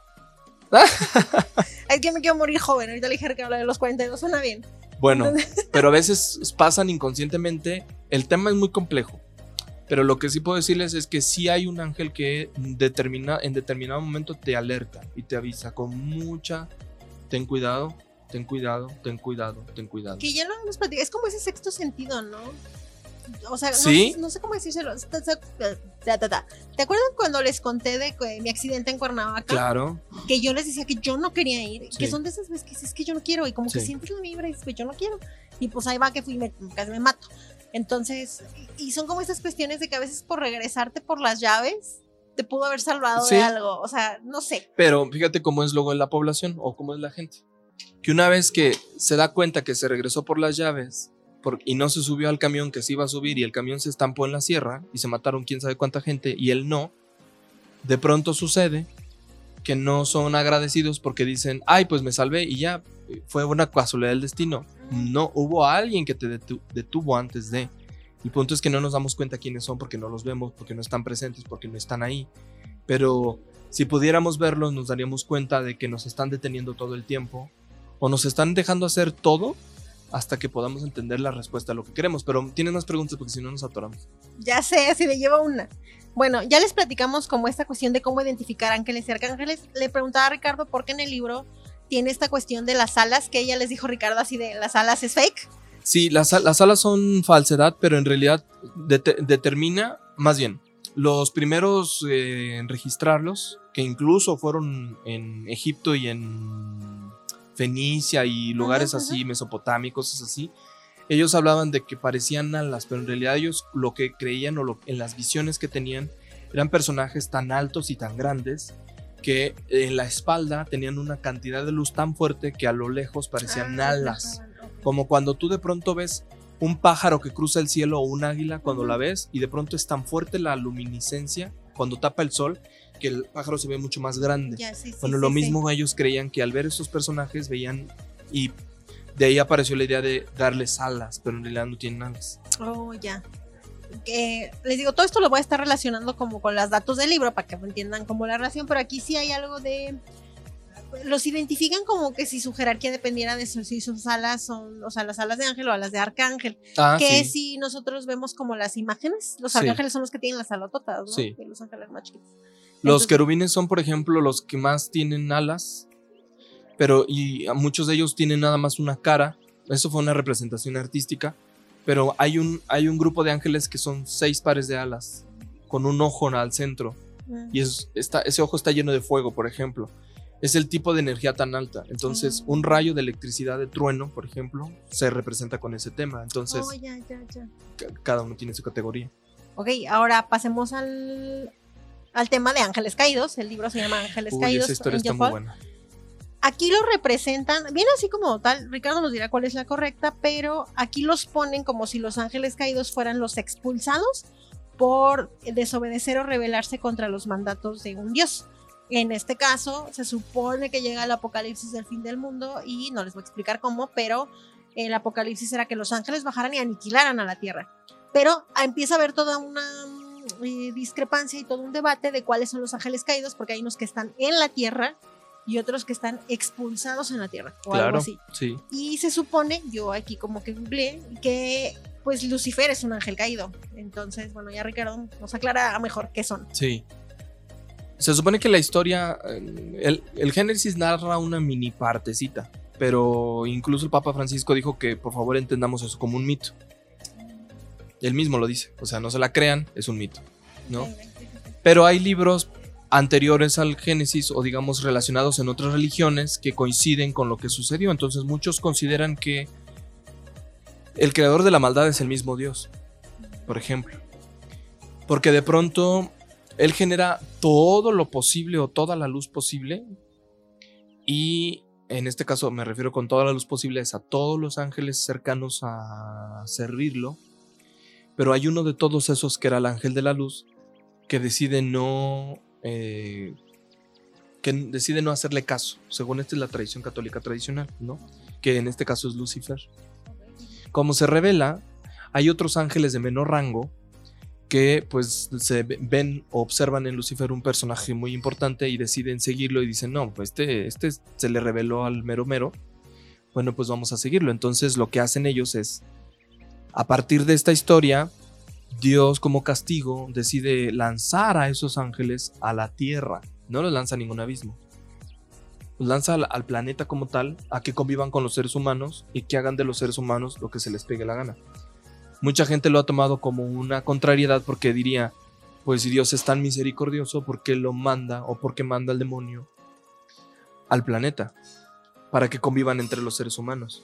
es que me quiero morir joven. Ahorita le dije que habla de los 42 suena bien. Bueno, pero a veces pasan inconscientemente. El tema es muy complejo. Pero lo que sí puedo decirles es que sí hay un ángel que determina, en determinado momento te alerta y te avisa con mucha, ten cuidado, ten cuidado, ten cuidado, ten cuidado. Que ya lo hemos platicado, es como ese sexto sentido, ¿no? O sea, no, sé cómo decírselo. ¿Te acuerdan cuando les conté de mi accidente en Cuernavaca? Claro. Que yo les decía que yo no quería ir. Que son de esas veces que es que yo no quiero. Y como que siempre la vibra y pues yo no quiero. Y pues ahí va que fui y me, casi me mato. Entonces, y son como esas cuestiones de que a veces por regresarte por las llaves, te pudo haber salvado de algo. O sea, no sé. Pero fíjate cómo es luego la población o cómo es la gente que una vez que se da cuenta que se regresó por las llaves y no se subió al camión que se iba a subir y el camión se estampó en la sierra y se mataron quién sabe cuánta gente y él no, de pronto sucede que no son agradecidos porque dicen, ay, pues me salvé y ya, fue una casualidad del destino. No, hubo alguien que te detuvo antes de. El punto es que no nos damos cuenta quiénes son porque no los vemos, porque no están presentes, porque no están ahí. Pero si pudiéramos verlos, nos daríamos cuenta de que nos están deteniendo todo el tiempo o nos están dejando hacer todo hasta que podamos entender la respuesta a lo que queremos. Pero tienes más preguntas porque si no nos atoramos. Ya sé, si le llevo una. Bueno, ya les platicamos como esta cuestión de cómo identificar ángeles y arcángeles. Le preguntaba a Ricardo por qué en el libro tiene esta cuestión de las alas, que ella les dijo Ricardo así de las alas es fake. Sí, las, las alas son falsedad, pero en realidad determina, más bien, los primeros eh, en registrarlos, que incluso fueron en Egipto y en Fenicia y lugares así, mesopotámicos, cosas así, ellos hablaban de que parecían alas, pero en realidad ellos lo que creían o en las visiones que tenían eran personajes tan altos y tan grandes que en la espalda tenían una cantidad de luz tan fuerte que a lo lejos parecían ah, alas. Como cuando tú de pronto ves un pájaro que cruza el cielo o un águila cuando la ves y de pronto es tan fuerte la luminiscencia cuando tapa el sol que el pájaro se ve mucho más grande. bueno, lo mismo ellos creían que al ver esos personajes veían y de ahí apareció la idea de darles alas, pero en realidad no tienen alas. Oh, ya. les digo, todo esto lo voy a estar relacionando como con los datos del libro para que entiendan como la relación, pero aquí sí hay algo de... Los identifican como que si su jerarquía dependiera de si sus alas son, o sea, las alas de ángel o las de arcángel. Ah, que si nosotros vemos como las imágenes, los arcángeles son los que tienen las alototas, ¿no? Sí. los ángeles más chiquitos. Los querubines son, por ejemplo, los que más tienen alas pero y muchos de ellos tienen nada más una cara. Eso fue una representación artística, pero hay un, hay un grupo de ángeles que son seis pares de alas, con un ojo al centro. Mm. Y es, está, ese ojo está lleno de fuego, por ejemplo. Es el tipo de energía tan alta. Entonces, mm. un rayo de electricidad de trueno, por ejemplo, se representa con ese tema. Entonces, oh, cada uno tiene su categoría. Ok, ahora pasemos al, al tema de Ángeles Caídos. El libro se llama Ángeles Caídos. Esa historia está muy buena. Aquí lo representan, bien así como tal, Ricardo nos dirá cuál es la correcta, pero aquí los ponen como si los ángeles caídos fueran los expulsados por desobedecer o rebelarse contra los mandatos de un dios. En este caso, se supone que llega el apocalipsis del fin del mundo y no les voy a explicar cómo, pero el apocalipsis era que los ángeles bajaran y aniquilaran a la tierra. Pero empieza a haber toda una eh, discrepancia y todo un debate de cuáles son los ángeles caídos, porque hay unos que están en la tierra y otros que están expulsados en la tierra o algo así. Sí. Y se supone, yo aquí como que googleé, que pues Lucifer es un ángel caído. Entonces, bueno, ya Ricardo nos aclara mejor qué son. Sí. Se supone que la historia, el, el Génesis narra una mini partecita, pero incluso el Papa Francisco dijo que por favor entendamos eso como un mito. Él mismo lo dice, o sea, no se la crean, es un mito, ¿no? Pero hay libros anteriores al Génesis o digamos relacionados en otras religiones que coinciden con lo que sucedió. Entonces muchos consideran que el creador de la maldad es el mismo Dios, por ejemplo. Porque de pronto Él genera todo lo posible o toda la luz posible y en este caso me refiero con toda la luz posible a todos los ángeles cercanos a servirlo. Pero hay uno de todos esos que era el ángel de la luz que decide no eh, que decide no hacerle caso. Según esta es la tradición católica tradicional, ¿no? Que en este caso es Lucifer. Como se revela, hay otros ángeles de menor rango que pues se ven o observan en Lucifer un personaje muy importante y deciden seguirlo y dicen, no, pues este, este se le reveló al mero mero, bueno, pues vamos a seguirlo. Entonces lo que hacen ellos es, a partir de esta historia, Dios como castigo decide lanzar a esos ángeles a la tierra. No los lanza a ningún abismo. Los lanza al, planeta como tal a que convivan con los seres humanos y que hagan de los seres humanos lo que se les pegue la gana. Mucha gente lo ha tomado como una contrariedad porque diría, pues si Dios es tan misericordioso, ¿por qué lo manda o por qué manda al demonio al planeta? Para que convivan entre los seres humanos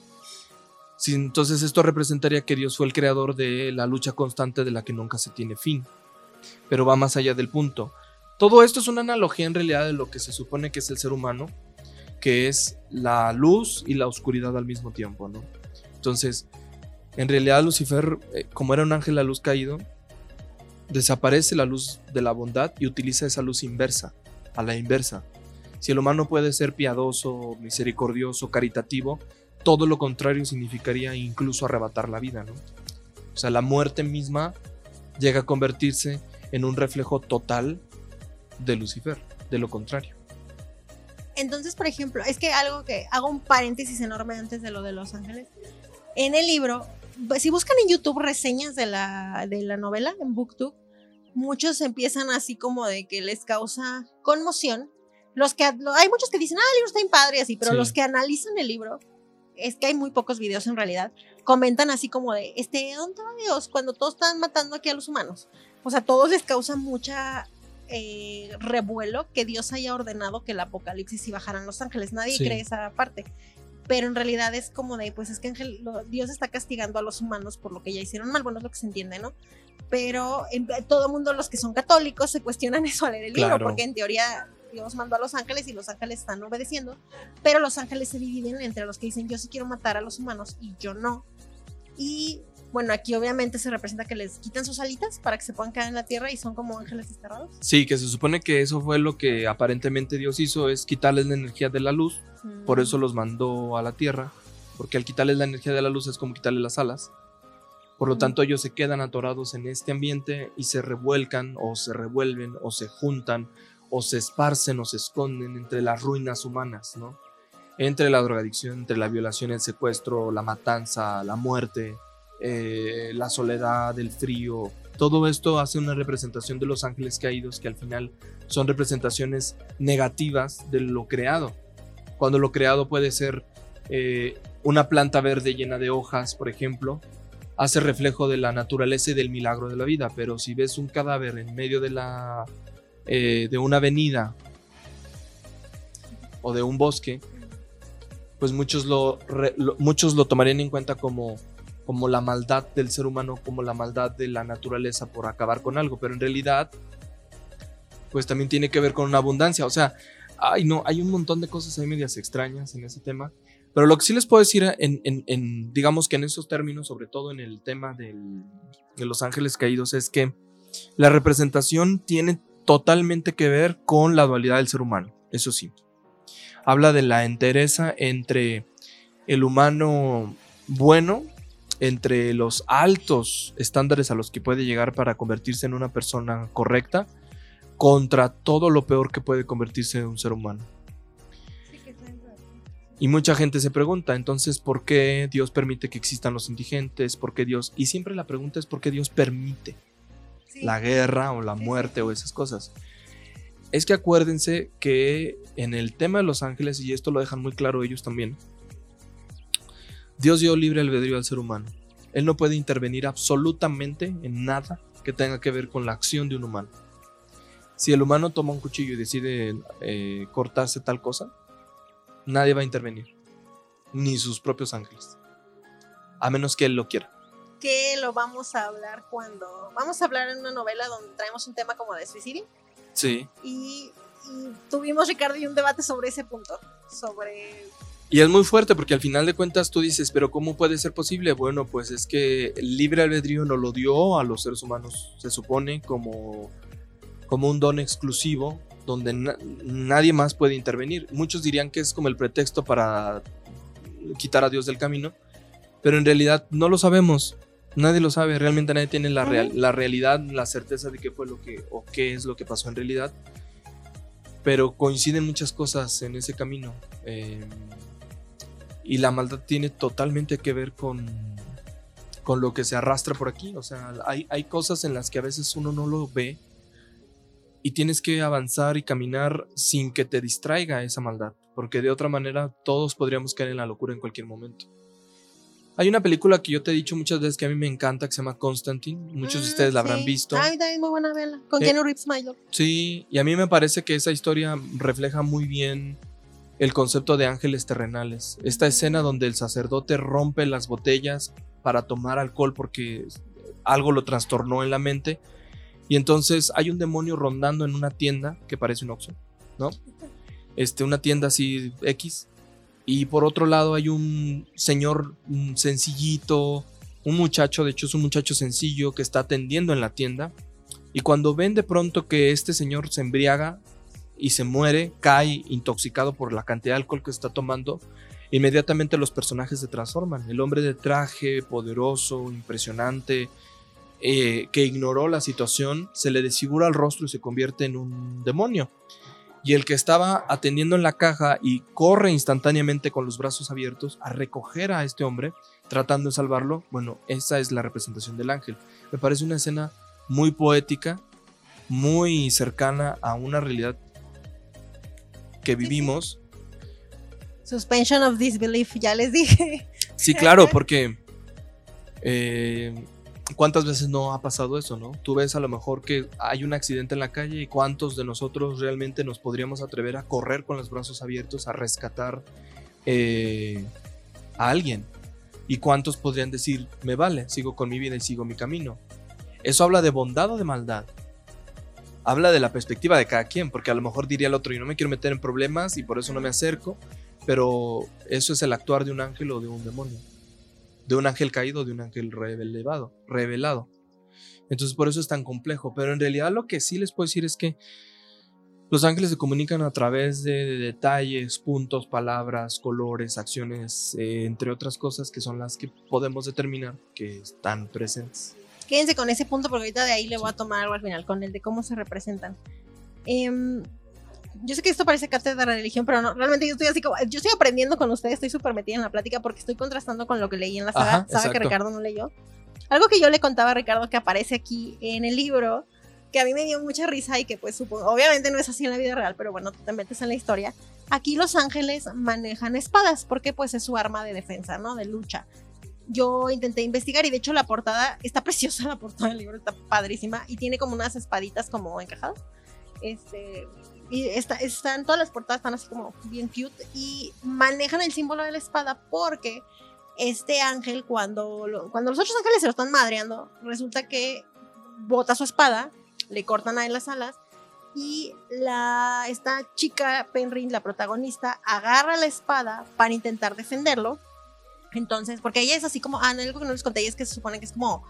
entonces esto representaría que Dios fue el creador de la lucha constante de la que nunca se tiene fin. Pero va más allá del punto. Todo esto es una analogía en realidad de lo que se supone que es el ser humano, que es la luz y la oscuridad al mismo tiempo, ¿no? Entonces, en realidad Lucifer, eh, como era un ángel la luz caído, desaparece la luz de la bondad y utiliza esa luz inversa, a la inversa. Si el humano puede ser piadoso, misericordioso, caritativo, todo lo contrario significaría incluso arrebatar la vida, ¿no? O sea, la muerte misma llega a convertirse en un reflejo total de Lucifer, de lo contrario. Entonces, por ejemplo, es que algo que hago un paréntesis enorme antes de lo de Los Ángeles. En el libro, si buscan en YouTube reseñas de la, de la novela, en BookTube, muchos empiezan así como de que les causa conmoción. Los que, hay muchos que dicen, ah, el libro está bien padre, así, pero los que analizan el libro, es que hay muy pocos videos en realidad, comentan así como de, este, ¿dónde va Dios? Cuando todos están matando aquí a los humanos. O sea, todos les causa mucha eh, revuelo que Dios haya ordenado que el apocalipsis y bajaran los ángeles. Nadie cree esa parte. Pero en realidad es como de, pues es que Dios está castigando a los humanos por lo que ya hicieron mal. Bueno, es lo que se entiende, ¿no? Pero en, todo el mundo, los que son católicos, se cuestionan eso al leer el libro, porque en teoría Dios mandó a los ángeles y los ángeles están obedeciendo, pero los ángeles se dividen entre los que dicen yo sí quiero matar a los humanos y yo no. Y bueno, aquí obviamente se representa que les quitan sus alitas para que se puedan quedar en la tierra y son como ángeles desterrados. Sí, que se supone que eso fue lo que aparentemente Dios hizo, es quitarles la energía de la luz, por eso mm. los mandó a la tierra, porque al quitarles la energía de la luz es como quitarles las alas. Por lo mm. tanto, ellos se quedan atorados en este ambiente y se revuelcan o se revuelven o se juntan o se esparcen o se esconden entre las ruinas humanas, ¿no? Entre la drogadicción, entre la violación, el secuestro, la matanza, la muerte, eh, la soledad, el frío. Todo esto hace una representación de los ángeles caídos que al final son representaciones negativas de lo creado. Cuando lo creado puede ser eh, una planta verde llena de hojas, por ejemplo, hace reflejo de la naturaleza y del milagro de la vida. Pero si ves un cadáver en medio de la eh, de una avenida o de un bosque, pues muchos lo, muchos lo tomarían en cuenta como como la maldad del ser humano, como la maldad de la naturaleza por acabar con algo, pero en realidad, pues también tiene que ver con una abundancia, o sea, ay no, hay un montón de cosas ahí medias extrañas en ese tema, pero lo que sí les puedo decir en, digamos que en esos términos, sobre todo en el tema de los ángeles caídos, es que la representación tiene totalmente que ver con la dualidad del ser humano, eso sí. Habla de la entereza entre el humano bueno entre los altos estándares a los que puede llegar para convertirse en una persona correcta contra todo lo peor que puede convertirse en un ser humano. Y mucha gente se pregunta, entonces, ¿por qué Dios permite que existan los indigentes? ¿Por qué Dios? Y siempre la pregunta es ¿por qué Dios permite la guerra o la muerte o esas cosas? Es que acuérdense que en el tema de los ángeles, y esto lo dejan muy claro ellos también, Dios dio libre albedrío al ser humano. Él no puede intervenir absolutamente en nada que tenga que ver con la acción de un humano. Si el humano toma un cuchillo y decide eh, cortarse tal cosa, nadie va a intervenir, ni sus propios ángeles, a menos que él lo quiera. Que lo vamos a hablar cuando vamos a hablar en una novela donde traemos un tema como de suicidio. Sí. Y, y tuvimos Ricardo y un debate sobre ese punto, sobre y es muy fuerte porque al final de cuentas tú dices, pero ¿cómo puede ser posible? Bueno, pues es que el libre albedrío no lo dio a los seres humanos, se supone, como, como un don exclusivo donde nadie más puede intervenir. Muchos dirían que es como el pretexto para quitar a Dios del camino, pero en realidad no lo sabemos. Nadie lo sabe, realmente nadie tiene la, la realidad, la certeza de qué fue lo que o qué es lo que pasó en realidad. Pero coinciden muchas cosas en ese camino. Eh, y la maldad tiene totalmente que ver con, con lo que se arrastra por aquí. O sea, hay, hay cosas en las que a veces uno no lo ve y tienes que avanzar y caminar sin que te distraiga esa maldad, porque de otra manera todos podríamos caer en la locura en cualquier momento. Hay una película que yo te he dicho muchas veces que a mí me encanta, que se llama Constantine. Muchos de mm, ustedes la habrán visto. Ay, también muy buena vela. Con eh, Reeves Sí, y a mí me parece que esa historia refleja muy bien el concepto de ángeles terrenales. Esta escena donde el sacerdote rompe las botellas para tomar alcohol porque algo lo trastornó en la mente. Y entonces hay un demonio rondando en una tienda que parece un Oxxo, ¿no? este, una tienda así X. Y por otro lado hay un señor sencillito, un muchacho, de hecho es un muchacho sencillo que está atendiendo en la tienda. Y cuando ven de pronto que este señor se embriaga y se muere, cae intoxicado por la cantidad de alcohol que está tomando, inmediatamente los personajes se transforman. El hombre de traje, poderoso, impresionante, eh, que ignoró la situación, se le desfigura el rostro y se convierte en un demonio. Y el que estaba atendiendo en la caja y corre instantáneamente con los brazos abiertos a recoger a este hombre, tratando de salvarlo, bueno, esa es la representación del ángel. Me parece una escena muy poética, muy cercana a una realidad que vivimos. Suspension of disbelief, ya les dije. Sí, claro, porque eh, ¿cuántas veces no ha pasado eso, no? Tú ves a lo mejor que hay un accidente en la calle y cuántos de nosotros realmente nos podríamos atrever a correr con los brazos abiertos a rescatar eh, a alguien. ¿Y cuántos podrían decir, me vale, sigo con mi vida y sigo mi camino? ¿Eso habla de bondad o de maldad? Habla de la perspectiva de cada quien, porque a lo mejor diría el otro, yo no me quiero meter en problemas y por eso no me acerco, pero eso es el actuar de un ángel o de un demonio de un ángel caído, de un ángel revelado, revelado. Entonces por eso es tan complejo. Pero en realidad lo que sí les puedo decir es que los ángeles se comunican a través de, detalles, puntos, palabras, colores, acciones, eh, entre otras cosas que son las que podemos determinar que están presentes. Quédense con ese punto porque ahorita de ahí le voy a tomar algo al final, con el de cómo se representan. Eh, yo sé que esto parece cátedra de religión, pero no, realmente yo estoy así como, yo estoy aprendiendo con ustedes, estoy súper metida en la plática porque estoy contrastando con lo que leí en la saga, sabe que Ricardo no leyó. Algo que yo le contaba a Ricardo que aparece aquí en el libro, que a mí me dio mucha risa y que pues supongo, obviamente no es así en la vida real, pero bueno, te metes en la historia. Aquí los ángeles manejan espadas porque pues es su arma de defensa, ¿no? De lucha. Yo intenté investigar y de hecho la portada está preciosa, la portada del libro está padrísima y tiene como unas espaditas como encajadas. Este, y están todas las portadas están así como bien cute y manejan el símbolo de la espada porque este ángel cuando, cuando los otros ángeles se lo están madreando resulta que bota su espada le cortan ahí las alas y la esta chica Penrin la protagonista agarra la espada para intentar defenderlo. Entonces porque ella es así como ah no, algo que no les conté es que se supone que es como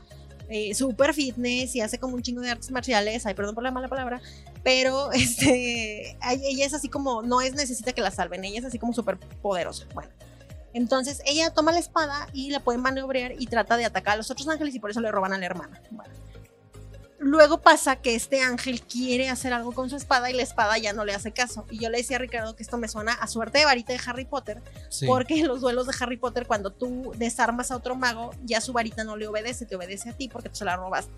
eh, super fitness y hace como un chingo de artes marciales, ay, perdón por la mala palabra, pero este, ella es así como, no es necesita que la salven, ella es así como súper poderosa. Bueno, entonces ella toma la espada y la puede maniobrar y trata de atacar a los otros ángeles y por eso le roban a la hermana. Bueno, Luego pasa que este ángel quiere hacer algo con su espada y la espada ya no le hace caso. Y yo le decía a Ricardo que esto me suena a suerte de varita de Harry Potter, porque en los duelos de Harry Potter, cuando tú desarmas a otro mago, ya su varita no le obedece, te obedece a ti porque tú se la robaste.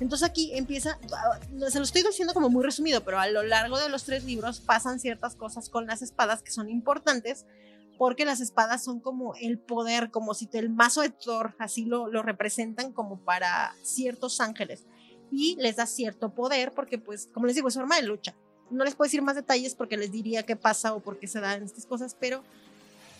Entonces aquí empieza, ah, se lo estoy diciendo como muy resumido, pero a lo largo de los tres libros pasan ciertas cosas con las espadas que son importantes, porque las espadas son como el poder, como si el mazo de Thor así lo, lo representan como para ciertos ángeles y les da cierto poder porque pues como les digo es forma de lucha. No les puedo decir más detalles porque les diría qué pasa o por qué se dan estas cosas, pero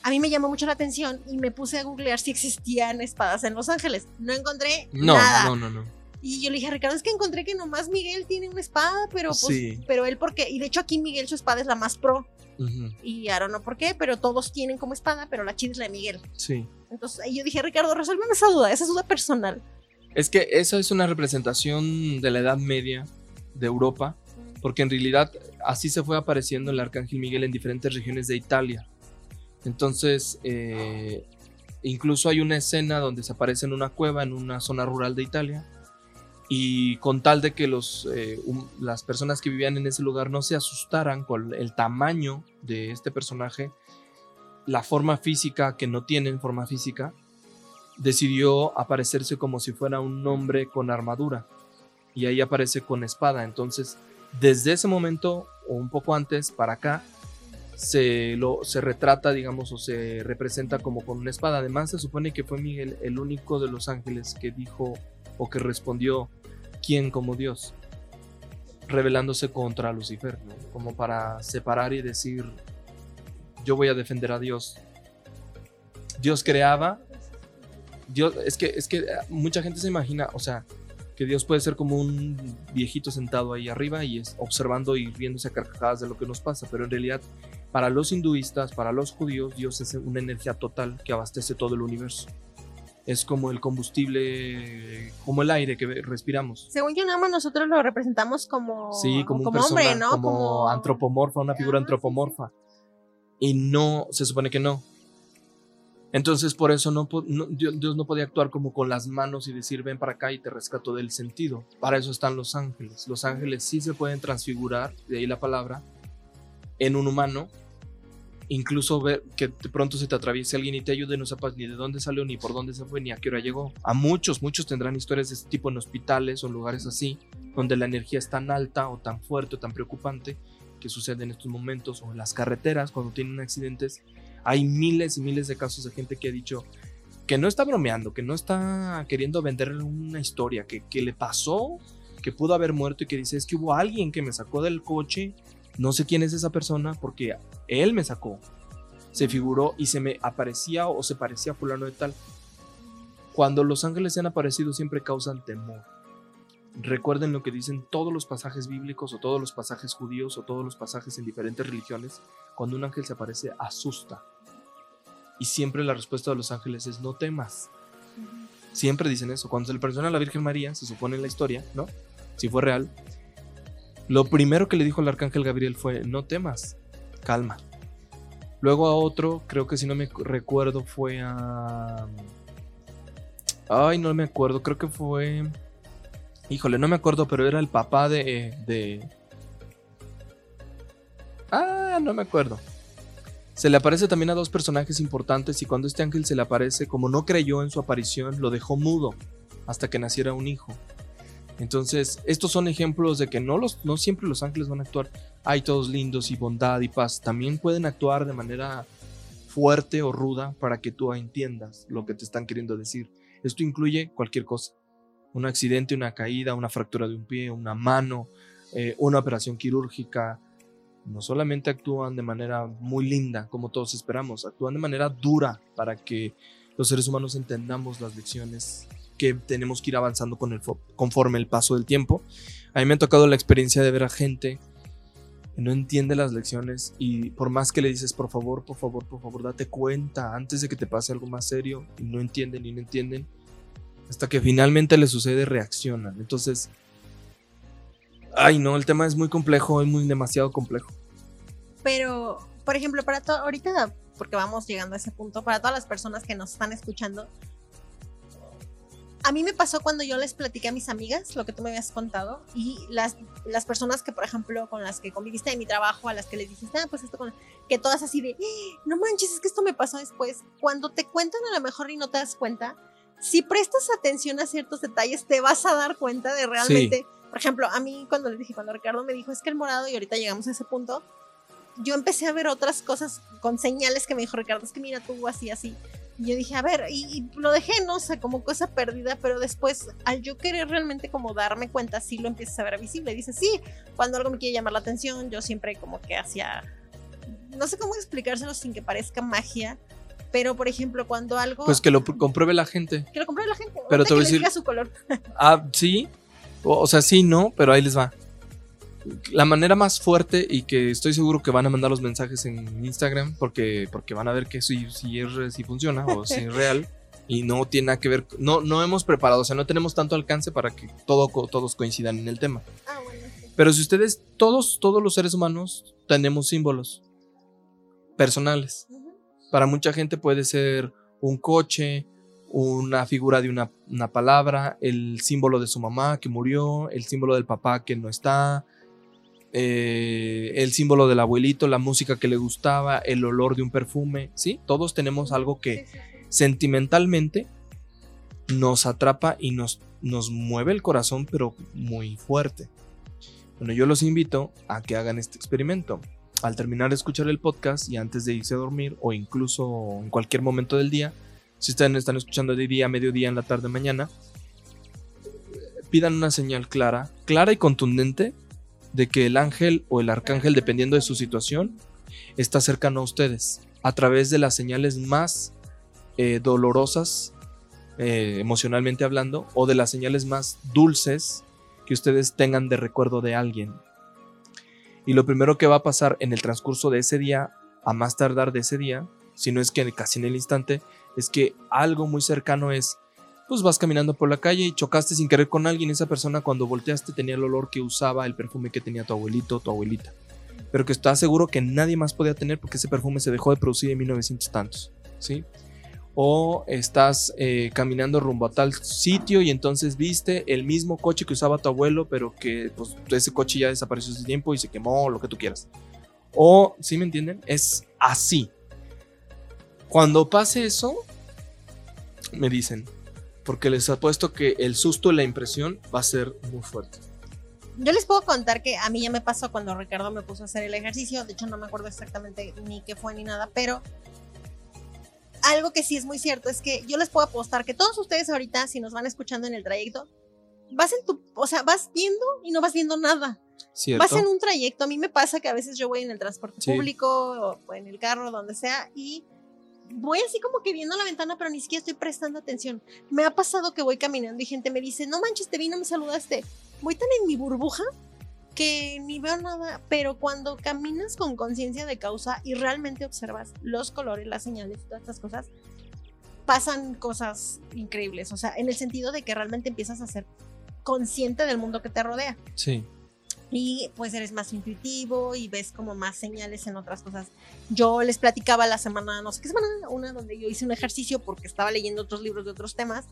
a mí me llamó mucho la atención y me puse a googlear si existían espadas en Los Ángeles. No encontré no, nada. No, no, no. Y yo le dije a Ricardo, es que encontré que nomás Miguel tiene una espada, pero pues, pero él porque, y de hecho aquí Miguel su espada es la más pro. Y ahora no por qué, pero todos tienen como espada, pero la chida es la de Miguel. Sí. Entonces yo dije, Ricardo, resuelve esa duda, esa duda personal. Es que eso es una representación de la Edad Media de Europa, porque en realidad así se fue apareciendo el Arcángel Miguel en diferentes regiones de Italia. Entonces, eh, incluso hay una escena donde se aparece en una cueva en una zona rural de Italia. Y con tal de que los, eh, las personas que vivían en ese lugar no se asustaran con el tamaño de este personaje, la forma física, que no tienen forma física, decidió aparecerse como si fuera un hombre con armadura. Y ahí aparece con espada. Entonces, desde ese momento, o un poco antes, para acá, se, lo, se retrata, digamos, o se representa como con una espada. Además, se supone que fue Miguel el único de los ángeles que dijo o que respondió, ¿quién como Dios? Revelándose contra Lucifer, como para separar y decir, yo voy a defender a Dios. Dios creaba Dios, es que, es que mucha gente se imagina, o sea, que Dios puede ser como un viejito sentado ahí arriba y es observando y riéndose a carcajadas de lo que nos pasa, pero en realidad para los hinduistas, para los judíos, Dios es una energía total que abastece todo el universo. Es como el combustible, como el aire que respiramos. Según yo, nada más nosotros lo representamos como, sí, como, un hombre, ¿no? Como, antropomorfa, una figura ah, antropomorfa. Y no, se supone que no. Entonces por eso Dios no podía actuar como con las manos y decir ven para acá y te rescato del sentido. Para eso están los ángeles. Los ángeles sí se pueden transfigurar, de ahí la palabra, en un humano. Incluso ver que de pronto se te atraviese alguien y te ayude, no sepas ni de dónde salió, ni por dónde se fue, ni a qué hora llegó. A muchos, muchos tendrán historias de este tipo en hospitales o lugares así, donde la energía es tan alta o tan fuerte o tan preocupante que sucede en estos momentos, o en las carreteras cuando tienen accidentes, hay miles y miles de casos de gente que ha dicho que no está bromeando, que no está queriendo vender una historia, que, le pasó, que pudo haber muerto y que dice es que hubo alguien que me sacó del coche, no sé quién es esa persona porque él me sacó, se figuró y se me aparecía o se parecía a fulano de tal. Cuando los ángeles se han aparecido siempre causan temor. Recuerden lo que dicen todos los pasajes bíblicos o todos los pasajes judíos o todos los pasajes en diferentes religiones. Cuando un ángel se aparece, asusta. Y siempre la respuesta de los ángeles es no temas. Siempre dicen eso. Cuando se le presenta a la Virgen María, se supone en la historia, ¿no? Si fue real. Lo primero que le dijo el arcángel Gabriel fue no temas, calma. Luego a otro, creo que si no me recuerdo, fue a... Ay, no me acuerdo, creo que fue... Híjole, no me acuerdo, pero era el papá de... de... Ah, no me acuerdo. Se le aparece también a dos personajes importantes y cuando este ángel se le aparece, como no creyó en su aparición, lo dejó mudo hasta que naciera un hijo. Entonces, estos son ejemplos de que no, los, no siempre los ángeles van a actuar, hay todos lindos y bondad y paz. También pueden actuar de manera fuerte o ruda para que tú entiendas lo que te están queriendo decir. Esto incluye cualquier cosa. Un accidente, una caída, una fractura de un pie, una mano, eh, una operación quirúrgica, no solamente actúan de manera muy linda, como todos esperamos, actúan de manera dura para que los seres humanos entendamos las lecciones que tenemos que ir avanzando con el, conforme el paso del tiempo. A mí me ha tocado la experiencia de ver a gente que no entiende las lecciones y por más que le dices, por favor, por favor, por favor, date cuenta antes de que te pase algo más serio, y no entienden y no entienden, hasta que finalmente le sucede, reaccionan. Entonces, Ay, no, el tema es muy complejo, es muy demasiado complejo. Pero, por ejemplo, para ahorita, porque vamos llegando a ese punto, para todas las personas que nos están escuchando, a mí me pasó cuando yo les platiqué a mis amigas lo que tú me habías contado y las, las personas que, por ejemplo, con las que conviviste en mi trabajo, a las que les dijiste, ah, pues esto con... que todas así de, ¡Ah! no manches, es que esto me pasó después. Cuando te cuentan a lo mejor y no te das cuenta, si prestas atención a ciertos detalles, te vas a dar cuenta de realmente... Por ejemplo, a mí cuando le dije, cuando Ricardo me dijo, es que el morado, y ahorita llegamos a ese punto, yo empecé a ver otras cosas con señales que me dijo Ricardo, es que mira tú así, así. Y yo dije, a ver, y, lo dejé, no o sé, sea, como cosa perdida, pero después, al yo querer realmente como darme cuenta, sí lo empiezas a ver visible. Dice, sí, cuando algo me quiere llamar la atención, yo siempre como que hacía, no sé cómo explicárselo sin que parezca magia, pero por ejemplo, cuando algo... Pues que lo compruebe la gente. Que lo compruebe la gente. Pero te voy a decir... su color. ah, sí, o, sea, sí, no, pero ahí les va. La manera más fuerte y que estoy seguro que van a mandar los mensajes en Instagram porque, porque van a ver que si, si, es, si funciona o si es real y no tiene nada que ver, no, no hemos preparado, o sea, no tenemos tanto alcance para que todo, todos coincidan en el tema. Ah, pero si ustedes, todos, todos los seres humanos tenemos símbolos personales. Para mucha gente puede ser un coche, una figura de una, palabra, el símbolo de su mamá que murió, el símbolo del papá que no está, eh, el símbolo del abuelito, la música que le gustaba, el olor de un perfume, ¿sí? Todos tenemos algo que sentimentalmente nos atrapa y nos, nos mueve el corazón, pero muy fuerte. Bueno, yo los invito a que hagan este experimento. Al terminar de escuchar el podcast y antes de irse a dormir o incluso en cualquier momento del día, si ustedes están escuchando de día, mediodía, en la tarde, mañana, pidan una señal clara, clara y contundente de que el ángel o el arcángel, dependiendo de su situación, está cercano a ustedes a través de las señales más eh, dolorosas eh, emocionalmente hablando, o de las señales más dulces que ustedes tengan de recuerdo de alguien. Y lo primero que va a pasar en el transcurso de ese día, a más tardar de ese día, si no es que casi en el instante, es que algo muy cercano es, pues vas caminando por la calle y chocaste sin querer con alguien, esa persona cuando volteaste tenía el olor que usaba, el perfume que tenía tu abuelito tu abuelita, pero que estás seguro que nadie más podía tener porque ese perfume se dejó de producir en 1900 tantos, ¿sí? O estás eh, caminando rumbo a tal sitio y entonces viste el mismo coche que usaba tu abuelo, pero que pues, ese coche ya desapareció hace tiempo y se quemó, lo que tú quieras. O, ¿sí me entienden? Es así. Cuando pase eso, me dicen, porque les apuesto que el susto y la impresión va a ser muy fuerte. Yo les puedo contar que a mí ya me pasó cuando Ricardo me puso a hacer el ejercicio, de hecho no me acuerdo exactamente ni qué fue ni nada, pero algo que sí es muy cierto es que yo les puedo apostar que todos ustedes ahorita, si nos van escuchando en el trayecto, vas en tu, o sea, vas viendo y no vas viendo nada. Vas en un trayecto. A mí me pasa que a veces yo voy en el transporte público o en el carro, donde sea, y voy así como que viendo la ventana, pero ni siquiera estoy prestando atención. Me ha pasado que voy caminando y gente me dice, no manches, te vi, no me saludaste. Voy tan en mi burbuja que ni veo nada, pero cuando caminas con conciencia de causa y realmente observas los colores, las señales, todas estas cosas, pasan cosas increíbles, o sea, en el sentido de que realmente empiezas a ser consciente del mundo que te rodea. Sí. Y pues eres más intuitivo y ves como más señales en otras cosas. Yo les platicaba la semana, no sé qué semana, una donde yo hice un ejercicio porque estaba leyendo otros libros de otros temas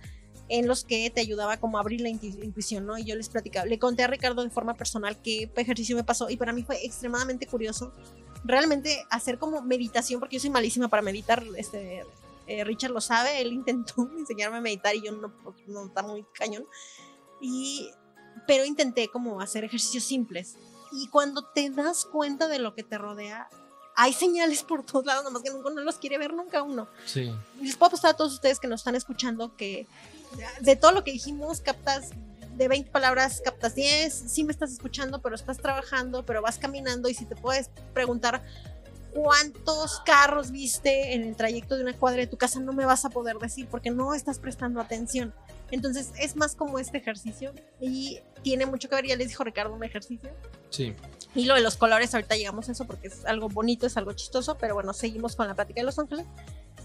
en los que te ayudaba como a abrir la intuición, ¿no? Y yo les platicaba, le conté a Ricardo de forma personal qué ejercicio me pasó y para mí fue extremadamente curioso realmente hacer como meditación, porque yo soy malísima para meditar, este, eh, Richard lo sabe, él intentó enseñarme a meditar y yo no, no está muy cañón, y, pero intenté como hacer ejercicios simples. Y cuando te das cuenta de lo que te rodea, hay señales por todos lados, nomás que nunca no los quiere ver nunca uno. Sí. Les puedo apostar a todos ustedes que nos están escuchando que de todo lo que dijimos, captas de 20 palabras, captas 10, sí me estás escuchando, pero estás trabajando, pero vas caminando y si te puedes preguntar cuántos carros viste en el trayecto de una cuadra de tu casa, no me vas a poder decir porque no estás prestando atención. Entonces es más como este ejercicio y tiene mucho que ver, ya les dijo Ricardo, un ejercicio. Sí. Y lo de los colores, ahorita llegamos a eso porque es algo bonito, es algo chistoso, pero bueno, seguimos con la plática de Los Ángeles,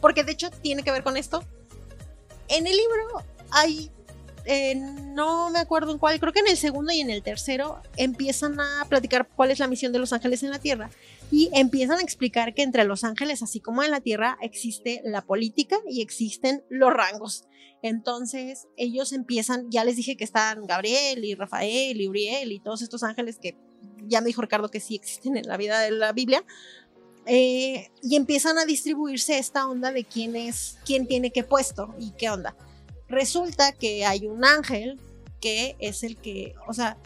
porque de hecho tiene que ver con esto. En el libro hay, eh, no me acuerdo en cuál, creo que en el segundo y en el tercero empiezan a platicar cuál es la misión de los ángeles en la Tierra y empiezan a explicar que entre los ángeles, así como en la Tierra, existe la política y existen los rangos. Entonces ellos empiezan, ya les dije que están Gabriel y Rafael y Uriel y todos estos ángeles que ya me dijo Ricardo que sí existen en la vida de la Biblia. Eh, y empiezan a distribuirse esta onda de quién es, quién tiene qué puesto y qué onda. Resulta que hay un ángel que es el que, o sea,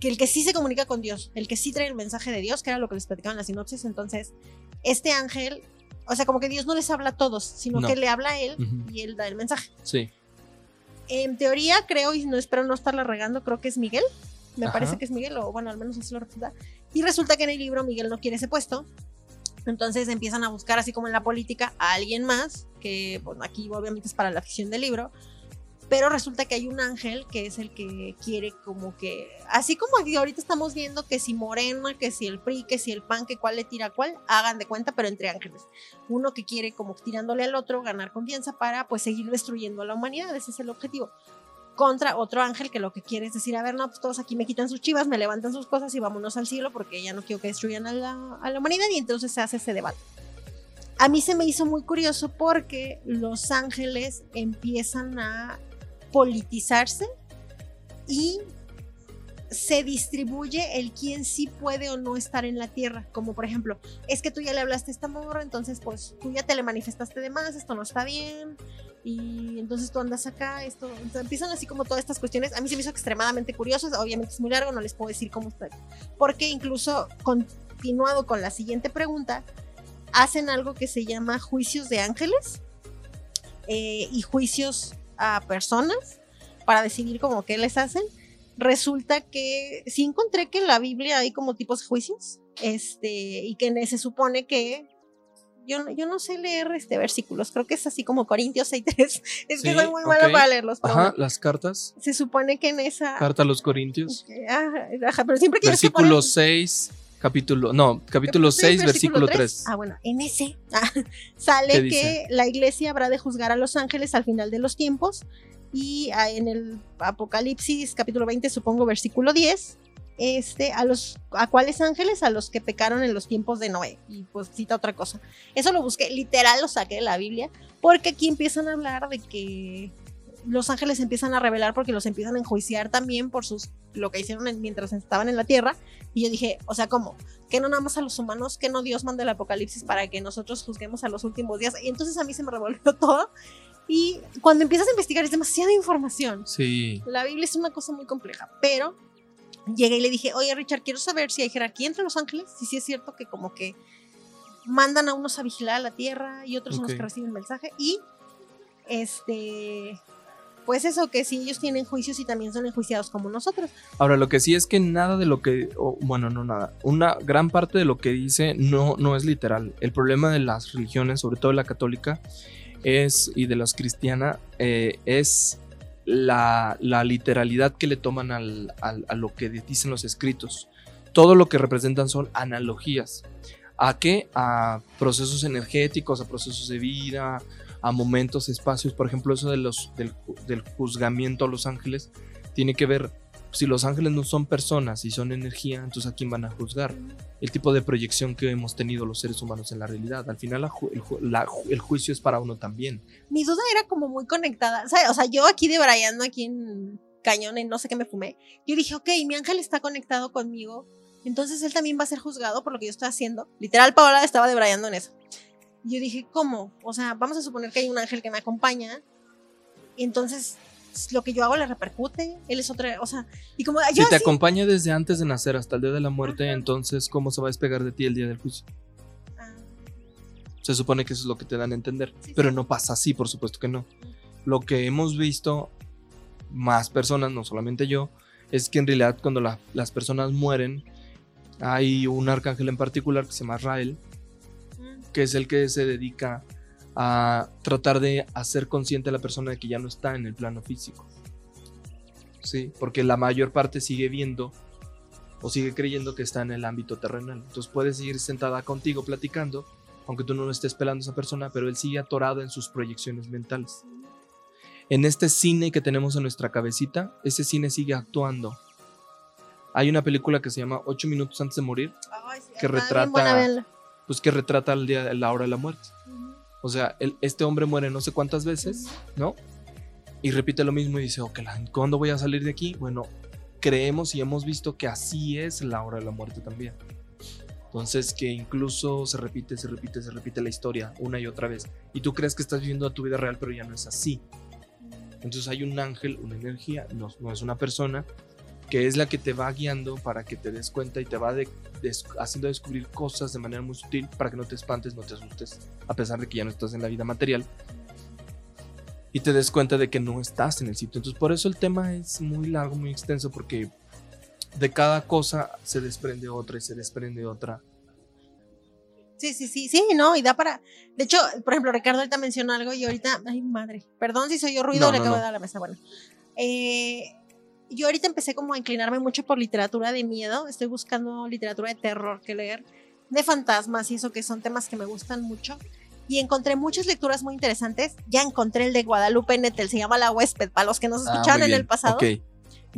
que el que sí se comunica con Dios, el que sí trae el mensaje de Dios, que era lo que les platicaba en la sinopsis. Entonces, este ángel, o sea, como que Dios no les habla a todos, sino que le habla a él y él da el mensaje. Sí. En teoría, creo, y no espero no estarla regando, creo que es Miguel. Me parece que es Miguel, o bueno, al menos así lo resulta. Y resulta que en el libro Miguel no quiere ese puesto. Entonces empiezan a buscar, así como en la política, a alguien más, que bueno, aquí obviamente es para la ficción del libro, pero resulta que hay un ángel que es el que quiere como que, así como ahorita estamos viendo que si Morena, que si el PRI, que si el PAN, que cuál le tira a cuál, hagan de cuenta, pero entre ángeles. Uno que quiere como tirándole al otro, ganar confianza para pues seguir destruyendo a la humanidad, ese es el objetivo contra otro ángel que lo que quiere es decir, a ver, no, pues todos aquí me quitan sus chivas, me levantan sus cosas y vámonos al cielo porque ya no quiero que destruyan a la, a la humanidad y entonces se hace ese debate. A mí se me hizo muy curioso porque los ángeles empiezan a politizarse y se distribuye el quién sí puede o no estar en la tierra. Como por ejemplo, es que tú ya le hablaste a esta morra, entonces pues tú ya te le manifestaste de más, esto no está bien y entonces tú andas acá, esto, empiezan así como todas estas cuestiones. A mí se me hizo extremadamente curioso, obviamente es muy largo, no les puedo decir cómo está, porque incluso continuado con la siguiente pregunta, hacen algo que se llama juicios de ángeles eh, y juicios a personas para decidir como qué les hacen. Resulta que sí encontré que en la Biblia hay como tipos de juicios, este, y que se supone que yo, no- yo no sé leer este versículos, creo que es así como Corintios 6.3. Es que soy muy mala para leerlos. pero Ajá, las cartas. se supone que en esa... Carta a los Corintios. Ajá, ajá, pero siempre que Versículo poner- 6, capítulo. No, capítulo 6, versículo 3. Ah, bueno, en ese ah, sale ¿Qué que la iglesia habrá de juzgar a los ángeles al final de los tiempos. Y ah, en el Apocalipsis, capítulo 20, supongo, versículo 10, este, a los a cuáles ángeles a los que pecaron en los tiempos de Noé. Y pues cita otra cosa. Eso lo busqué literal lo saqué de la Biblia porque aquí empiezan a hablar de que los ángeles empiezan a revelar porque los empiezan a enjuiciar también por sus lo que hicieron en- mientras estaban en la tierra. Y yo dije o sea cómo que no nada más a los humanos que no Dios manda el apocalipsis para que nosotros juzguemos a los últimos días y entonces a mí se me revolvió todo. Y cuando empiezas a investigar es demasiada información. Sí. la Biblia es una cosa muy compleja, pero llegué y le dije, oye Richard, quiero saber si hay jerarquía entre los ángeles, si sí es cierto que como que mandan a unos a vigilar a la tierra y otros son los que reciben mensaje y este pues eso que si ellos tienen juicios y también son enjuiciados como nosotros. Ahora, lo que sí es que nada de lo que. bueno, no nada. Una gran parte de lo que dice no, no es literal. El problema de las religiones, sobre todo la católica, es. y de las cristianas, eh, es la, literalidad que le toman al- a lo que dicen los escritos. Todo lo que representan son analogías. ¿A qué? A procesos energéticos, a procesos de vida, a momentos, espacios. Por ejemplo, eso de los, del juzgamiento a los ángeles tiene que ver, si los ángeles no son personas y son energía, entonces a quién van a juzgar. El tipo de proyección que hemos tenido los seres humanos en la realidad. Al final la ju- el, ju- la ju- el juicio es para uno también. Mi duda era como muy conectada, o sea, yo aquí debrayando aquí en cañón en no sé qué me fumé, yo dije, ok, mi ángel está conectado conmigo, entonces él también va a ser juzgado por lo que yo estoy haciendo. Literal, Paola estaba debrayando en eso. Yo dije, ¿cómo? O sea, vamos a suponer que hay un ángel que me acompaña, entonces lo que yo hago le repercute, él es otra, o sea, y como yo si te así- acompaña desde antes de nacer hasta el día de la muerte, Ajá. entonces ¿cómo se va a despegar de ti el día del juicio? Ah, Se supone que eso es lo que te dan a entender. Sí, pero sí. no pasa así, por supuesto que no. Lo que hemos visto, más personas, no solamente yo, es que en realidad cuando la- las personas mueren, hay un arcángel en particular que se llama Rael, que es el que se dedica a tratar de hacer consciente a la persona de que ya no está en el plano físico. Sí, porque la mayor parte sigue viendo o sigue creyendo que está en el ámbito terrenal. Entonces puede seguir sentada contigo platicando, aunque tú no estés pelando a esa persona, pero él sigue atorado en sus proyecciones mentales. En este cine que tenemos en nuestra cabecita, ese cine sigue actuando. Hay una película que se llama Ocho minutos antes de morir, ay, sí, que retrata- pues que retrata el día, la hora de la muerte. O sea, el- este hombre muere no sé cuántas veces, ¿no? Y repite lo mismo y dice, ok, ¿cuándo voy a salir de aquí? Bueno, creemos y hemos visto que así es la hora de la muerte también. Entonces, que incluso se repite, se repite, se repite la historia una y otra vez. Y tú crees que estás viviendo tu vida real, pero ya no es así. Entonces hay un ángel, una energía, no, no es una persona, que es la que te va guiando para que te des cuenta y te va de- des- haciendo descubrir cosas de manera muy sutil para que no te espantes, no te asustes, a pesar de que ya no estás en la vida material. Y te des cuenta de que no estás en el sitio. Entonces por eso el tema es muy largo, muy extenso, porque de cada cosa se desprende otra y se desprende otra. Sí, sí, sí, sí, no, y da para. De hecho, por ejemplo, Ricardo ahorita mencionó algo y ahorita. Ay, madre. Perdón si soy yo ruido, No, le no, acabo no. de dar la mesa. Bueno. Eh, yo ahorita empecé como a inclinarme mucho por literatura de miedo. Estoy buscando literatura de terror que leer, de fantasmas y eso que son temas que me gustan mucho. Y encontré muchas lecturas muy interesantes. Ya encontré el de Guadalupe Nettel, se llama La Huésped, para los que nos Ah, escucharon en el pasado Ok. de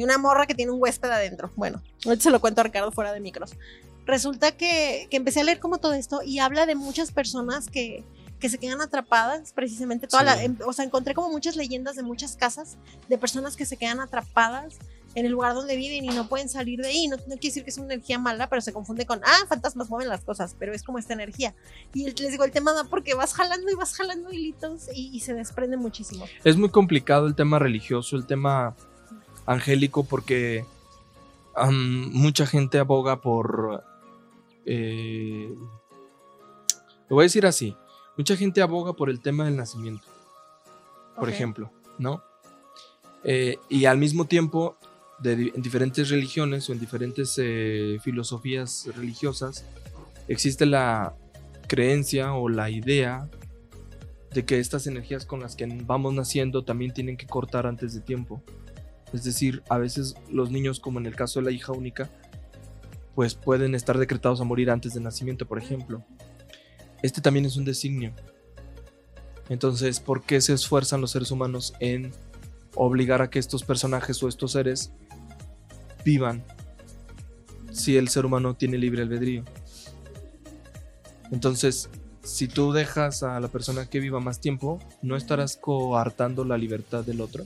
una morra que tiene un huésped adentro. Bueno, ahorita se lo cuento a Ricardo fuera de micros. Resulta que, que empecé a leer como todo esto y habla de muchas personas que, que se quedan atrapadas, precisamente. Toda la- Sí. em- o sea, encontré como muchas leyendas de muchas casas de personas que se quedan atrapadas en el lugar donde viven y no pueden salir de ahí. No, no quiere decir que es una energía mala, pero se confunde con, ah, fantasmas mueven las cosas, pero es como esta energía. Y el- les digo, el tema da porque vas jalando y vas jalando hilitos y, y se desprende muchísimo. Es muy complicado el tema religioso, el tema angélico, porque mucha gente aboga por... eh, lo voy a decir así. Mucha gente aboga por el tema del nacimiento, por ejemplo, ¿no? Eh, y al mismo tiempo, de en diferentes religiones o en diferentes eh, filosofías religiosas, existe la creencia o la idea de que estas energías con las que vamos naciendo también tienen que cortar antes de tiempo. Es decir, a veces los niños, como en el caso de la hija única, pues pueden estar decretados a morir antes del nacimiento, por ejemplo. Este también es un designio. Entonces, ¿por qué se esfuerzan los seres humanos en obligar a que estos personajes o estos seres vivan si el ser humano tiene libre albedrío? Entonces, si tú dejas a la persona que viva más tiempo, ¿no estarás coartando la libertad del otro?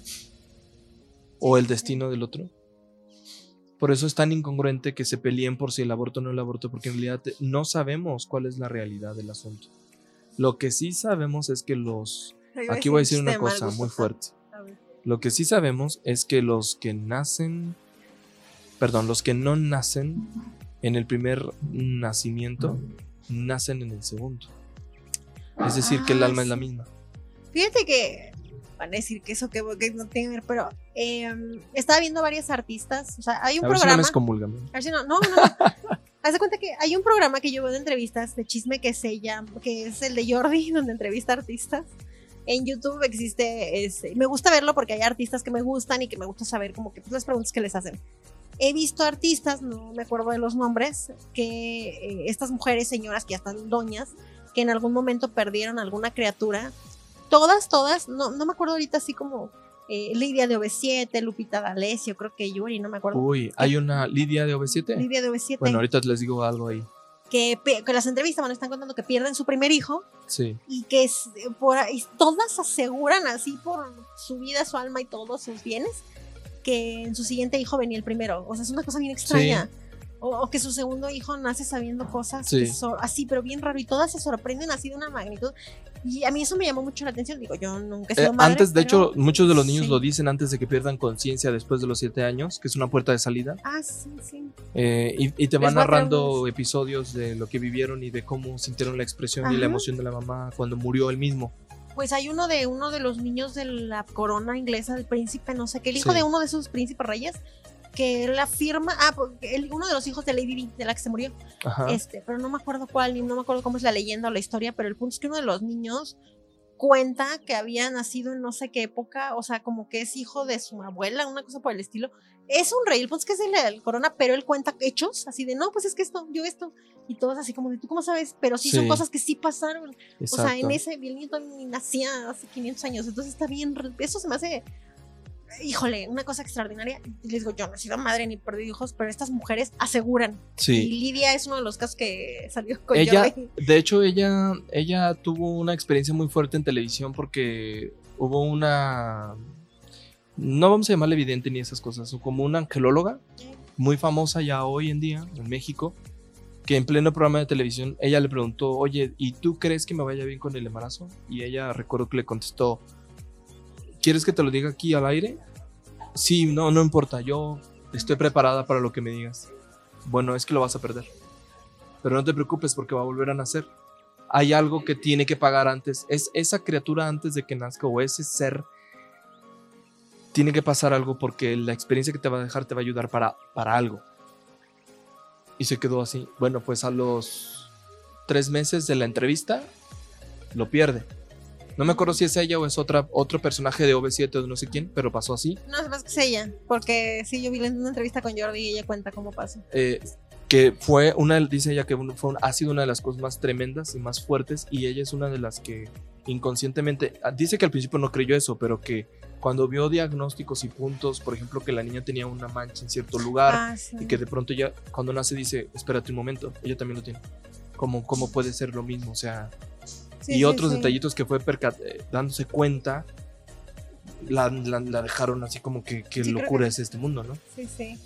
¿O el destino del otro? Por eso es tan incongruente que se peleen por si el aborto o no el aborto, porque en realidad no sabemos cuál es la realidad del asunto. Lo que sí sabemos es que los... Aquí voy a decir una cosa muy fuerte. Lo que sí sabemos es que los que nacen, perdón, los que no nacen en el primer nacimiento, nacen en el segundo. Es decir, que el alma es la misma. Fíjate que van a decir que eso que, no tiene que ver, pero em, estaba viendo varias artistas. O sea, hay un programa. Ver si no me A ver si no, no, no. Haz de cuenta que hay un programa que yo veo de entrevistas de chisme que se llama, que es el de Jordi, donde entrevista artistas. En YouTube existe, me gusta verlo porque hay artistas que me gustan y que me gusta saber como que pues, las preguntas que les hacen. He visto artistas, no me acuerdo de los nombres, que eh, estas mujeres, señoras que ya están doñas, que en algún momento perdieron alguna criatura. Todas, todas, no, no me acuerdo ahorita así como eh, Lidia de OV7, Lupita D'Alessio, creo que Yuri, no me acuerdo. Uy, ¿hay una Lidia de OV7? Lidia de OV7. Bueno, ahorita les digo algo ahí. Que, que las entrevistas bueno, están contando que pierden su primer hijo. Sí. Y que es, por, y todas aseguran así por su vida, su alma y todos sus bienes que en su siguiente hijo venía el primero. O sea, es una cosa bien extraña. Sí o, que su segundo hijo nace sabiendo cosas así, pero bien raro, y todas se sorprenden así de una magnitud. Y a mí eso me llamó mucho la atención. Digo, yo nunca he sido eh, Antes, de hecho, muchos de los niños lo dicen antes de que pierdan conciencia después de los siete años, que es una puerta de salida. Ah, sí, sí. Eh, y, te van narrando episodios de lo que vivieron y de cómo sintieron la expresión y la emoción de la mamá cuando murió él mismo. Pues hay uno de uno de los niños de la corona inglesa, del príncipe, no sé qué, el hijo de uno de esos príncipes reyes, que la firma, ah, porque uno de los hijos de Lady Di, de la que se murió, este, pero no me acuerdo cuál, ni no me acuerdo cómo es la leyenda o la historia, pero el punto es que uno de los niños cuenta que había nacido en no sé qué época, o sea, como que es hijo de su abuela, una cosa por el estilo. Es un rey, el punto es que es el, corona, pero él cuenta hechos, así de, no, pues es que esto, yo esto, y todos así como de, ¿tú cómo sabes? Pero sí, son cosas que sí pasaron. O sea, en ese, el niño nacía hace 500 años, entonces está bien, eso se me hace híjole, una cosa extraordinaria. Les digo, yo no he sido madre ni perdido hijos, pero estas mujeres aseguran. Sí. Y Lidia es uno de los casos que salió con ella. De hecho, ella, ella tuvo una experiencia muy fuerte en televisión porque hubo una. No vamos a llamarle evidente ni esas cosas, como una angelóloga muy famosa ya hoy en día en México, que en pleno programa de televisión ella le preguntó, oye, ¿y tú crees que me vaya bien con el embarazo? Y ella recuerdo que le contestó, ¿Quieres que te lo diga aquí al aire? Sí, no, no importa, yo estoy preparada para lo que me digas. Bueno, es que lo vas a perder. Pero no te preocupes porque va a volver a nacer. Hay algo que tiene que pagar antes. Es esa criatura antes de que nazca o ese ser tiene que pasar algo porque la experiencia que te va a dejar te va a ayudar para, para algo. Y se quedó así. Bueno, pues a los tres meses de la entrevista lo pierde. No me acuerdo si es ella o es otra, otro personaje de OV7 o de no sé quién, pero pasó así. No, es más que es ella, porque sí, yo vi una entrevista con Jordi y ella cuenta cómo pasó. Eh, que fue una, dice ella que fue, ha sido una de las cosas más tremendas y más fuertes y ella es una de las que inconscientemente, ah, dice que al principio no creyó eso, pero que cuando vio diagnósticos y puntos, por ejemplo, que la niña tenía una mancha en cierto lugar ah, y que de pronto ya cuando nace dice, espérate un momento, ella también lo tiene. ¿Cómo, cómo puede ser lo mismo? O sea, y otros detallitos que fue eh, dándose cuenta, la, dejaron así como que, qué locura es este mundo, ¿no? Sí, sí.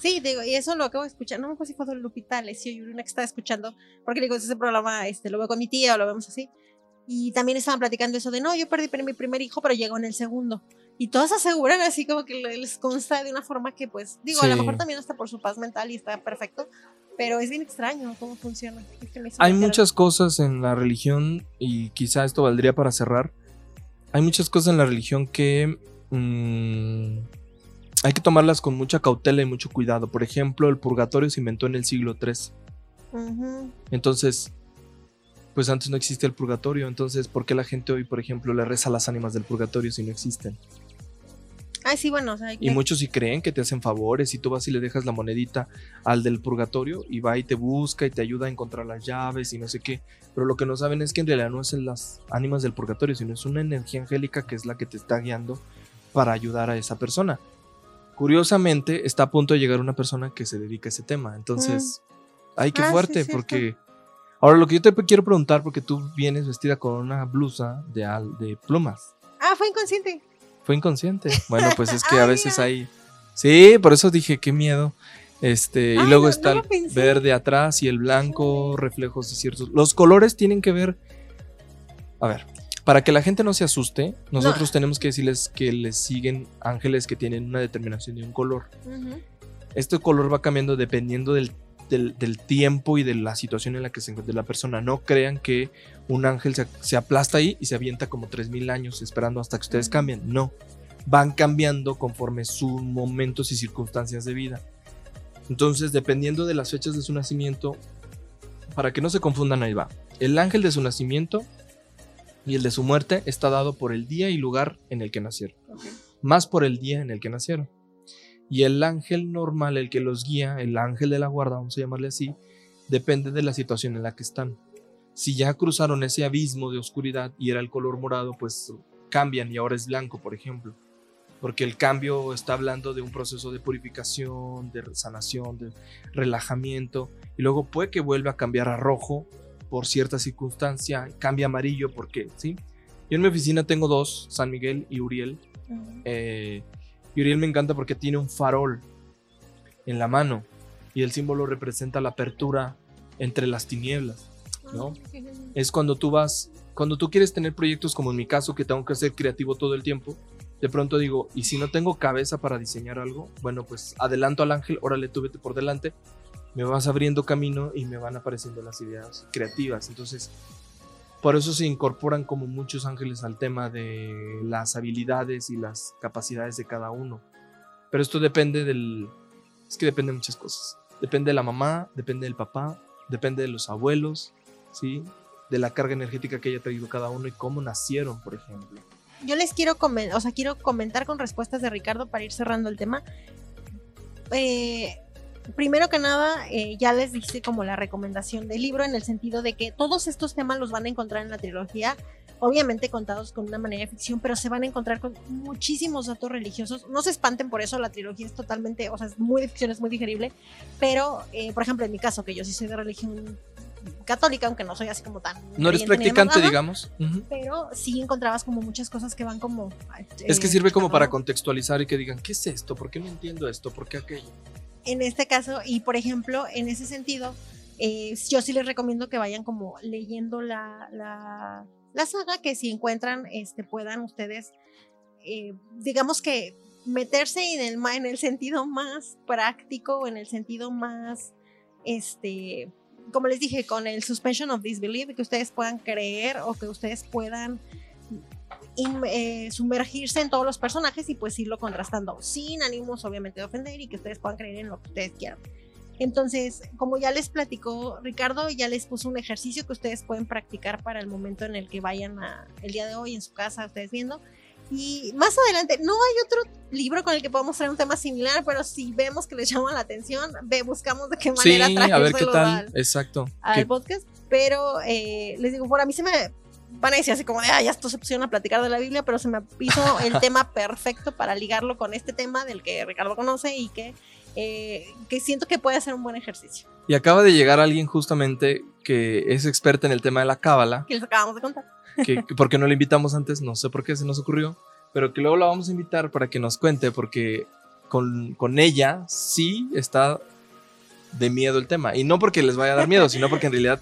Sí, digo, y eso lo acabo de escuchar. No me acuerdo si fue Lupita, Lesio y una que estaba escuchando, porque digo, ese programa este, lo veo con mi tía o lo vemos así. Y también estaban platicando eso de, no, yo perdí mi primer hijo, pero llegó en el segundo. Y todos aseguran así como que les consta de una forma que, pues, digo, a lo mejor también está por su paz mental y está perfecto, pero es bien extraño cómo funciona. Hay muchas cosas en la religión, y quizá esto valdría para cerrar. Hay muchas cosas en la religión que mm, hay que tomarlas con mucha cautela y mucho cuidado. Por ejemplo, el purgatorio se inventó en el siglo III. Entonces, pues antes no existía el purgatorio. Entonces, ¿por qué la gente hoy, por ejemplo, le reza a las ánimas del purgatorio si no existen? Ay, sí, bueno, o sea, Y muchos sí creen que te hacen favores y tú vas y le dejas la monedita al del purgatorio y va y te busca y te ayuda a encontrar las llaves y no sé qué. Pero lo que no saben es que en realidad no es las ánimas del purgatorio, sino es una energía angélica que es la que te está guiando para ayudar a esa persona. Curiosamente, está a punto de llegar una persona que se dedica a ese tema. Entonces, ay, qué Ah, fuerte, porque... Ahora, lo que yo te quiero preguntar, porque tú vienes vestida con una blusa de, al- de plumas. Ah, fue inconsciente. Fue inconsciente. Bueno, pues es que a veces hay. Sí, por eso dije qué miedo. Este, y luego no- está no el verde atrás y el blanco, reflejos de ciertos. Los colores tienen que ver. A ver, para que la gente no se asuste, nosotros tenemos que decirles que les siguen ángeles que tienen una determinación de un color. Este color va cambiando dependiendo del, del- del tiempo y de la situación en la que se encuentre la persona. No crean que un ángel se, se aplasta ahí y se avienta como 3000 años esperando hasta que ustedes cambien. No. Van cambiando conforme sus momentos y circunstancias de vida. Entonces, dependiendo de las fechas de su nacimiento, para que no se confundan, ahí va. El ángel de su nacimiento y el de su muerte está dado por el día y lugar en el que nacieron más por el día en el que nacieron. Y el ángel normal, el que los guía, el ángel de la guarda, vamos a llamarle así, depende de la situación en la que están. Si ya cruzaron ese abismo de oscuridad y era el color morado, pues cambian y ahora es blanco, por ejemplo. Porque el cambio está hablando de un proceso de purificación, de sanación, de relajamiento. Y luego puede que vuelva a cambiar a rojo por cierta circunstancia, cambia a amarillo porque, ¿sí? Yo en mi oficina tengo dos, San Miguel y Uriel. Eh, y Uriel me encanta porque tiene un farol en la mano y el símbolo representa la apertura entre las tinieblas. ¿no? Es cuando tú vas, cuando tú quieres tener proyectos como en mi caso, que tengo que ser creativo todo el tiempo, de pronto digo, ¿y si no tengo cabeza para diseñar algo? Bueno, pues adelanto al ángel, órale, tú vete por delante, me vas abriendo camino y me van apareciendo las ideas creativas. Entonces, por eso se incorporan como muchos ángeles al tema de las habilidades y las capacidades de cada uno. Pero esto depende del... Es que depende de muchas cosas. Depende de la mamá, depende del papá, depende de los abuelos, ¿sí? De la carga energética que haya traído cada uno y cómo nacieron, por ejemplo. Yo les quiero comentar, o sea, quiero comentar con respuestas de Ricardo para ir cerrando el tema. Eh, primero que nada, eh, ya les dice como la recomendación del libro en el sentido de que todos estos temas los van a encontrar en la trilogía, obviamente contados con una manera de ficción, pero se van a encontrar con muchísimos datos religiosos. No se espanten por eso, la trilogía es totalmente, o sea, es muy de ficción, es muy digerible, pero, eh, por ejemplo, en mi caso, que yo sí soy de religión católica, aunque no soy así como tan... No eres practicante, digamos. Pero sí encontrabas como muchas cosas que van como... Es que eh, sirve como para contextualizar y que digan, ¿qué es esto? ¿Por qué no entiendo esto? ¿Por qué aquello? En este caso, y por ejemplo, en ese sentido, eh, yo sí les recomiendo que vayan como leyendo la, la, saga, que si encuentran, este, puedan ustedes, eh, digamos que meterse en el, en el sentido más práctico, en el sentido más, este, como les dije, con el suspension of disbelief, que ustedes puedan creer o que ustedes puedan in- eh, sumergirse en todos los personajes y pues irlo contrastando sin ánimos obviamente de ofender y que ustedes puedan creer en lo que ustedes quieran. Entonces, como ya les platicó Ricardo, ya les puso un ejercicio que ustedes pueden practicar para el momento en el que vayan a, el día de hoy en su casa, ustedes viendo. Y más adelante, no hay otro libro con el que podamos traer un tema similar, pero si vemos que les llama la atención, ve, buscamos de qué Sí, manera a ver qué tal. al- Exacto. al Que- podcast, pero eh, les digo, por a mí se me van a decir así como de, ah, ya esto se pusieron a platicar de la Biblia, pero se me hizo el tema perfecto para ligarlo con este tema del que Ricardo conoce y que, eh, que siento que puede ser un buen ejercicio, Y acaba de llegar alguien justamente que es experta en el tema de la cábala, que les acabamos de contar. que, por qué no la invitamos antes, no sé por qué se nos ocurrió, pero que luego la vamos a invitar para que nos cuente, porque con, con ella sí está de miedo el tema. Y no porque les vaya a dar miedo, sino porque en realidad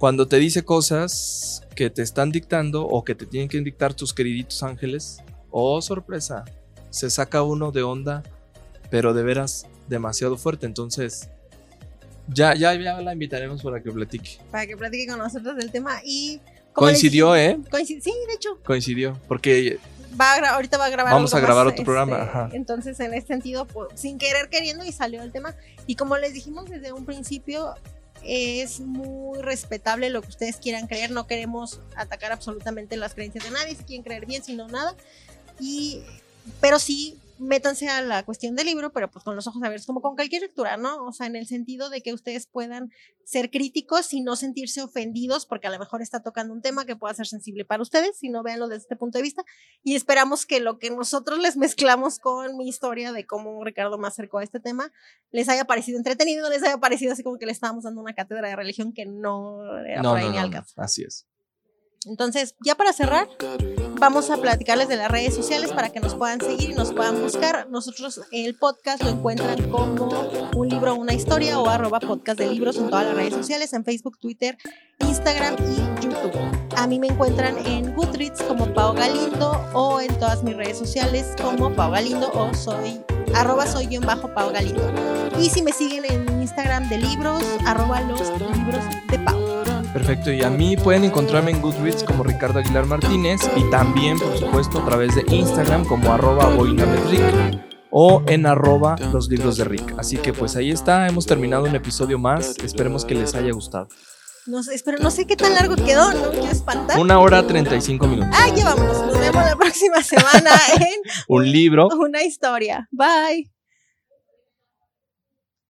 cuando te dice cosas que te están dictando o que te tienen que dictar tus queriditos ángeles, oh sorpresa, se saca uno de onda, pero de veras demasiado fuerte. Entonces, ya, ya, ya la invitaremos para que platique. Para que platique con nosotros del tema y... Coincidió, ¿eh? coincid- sí, de hecho, Coincidió, porque va a ahorita va a grabar Vamos a grabar más, otro programa, ajá. entonces en este sentido pues, sin querer queriendo y salió el tema y como les dijimos desde un principio es muy respetable lo que ustedes quieran creer. No queremos atacar absolutamente las creencias de nadie, si quieren creer bien, si no nada. Y, pero sí métanse a la cuestión del libro, pero pues con los ojos abiertos, como con cualquier lectura, ¿no? O sea, en el sentido de que ustedes puedan ser críticos y no sentirse ofendidos, porque a lo mejor está tocando un tema que pueda ser sensible para ustedes, si no véanlo desde este punto de vista. Y esperamos que lo que nosotros les mezclamos con mi historia de cómo Ricardo me acercó a este tema, les haya parecido entretenido, les haya parecido así como que le estábamos dando una cátedra de religión que no era por ahí ni al caso. Así es. Entonces, ya para cerrar, vamos a platicarles de las redes sociales para que nos puedan seguir y nos puedan buscar. Nosotros el podcast lo encuentran como un libro, una historia o arroba podcast de libros en todas las redes sociales, en Facebook, Twitter, Instagram y YouTube. A mí me encuentran en Goodreads como Pau Galindo o en todas mis redes sociales como Pau Galindo o soy arroba soy guion bajo Pau Galindo. Y si me siguen en Instagram de libros, arroba los libros de Pau. Perfecto, y a mí pueden encontrarme en Goodreads como Ricardo Aguilar Martínez y también, por supuesto, a través de Instagram como arroba o en arroba los libros de Rick. Así que pues ahí está, hemos terminado un episodio más, esperemos que les haya gustado. No sé, pero no sé qué tan largo quedó, no quiero espantar. Una hora 35 minutos. Ah, ya vámonos, nos vemos la próxima semana en un libro. Una historia. Bye.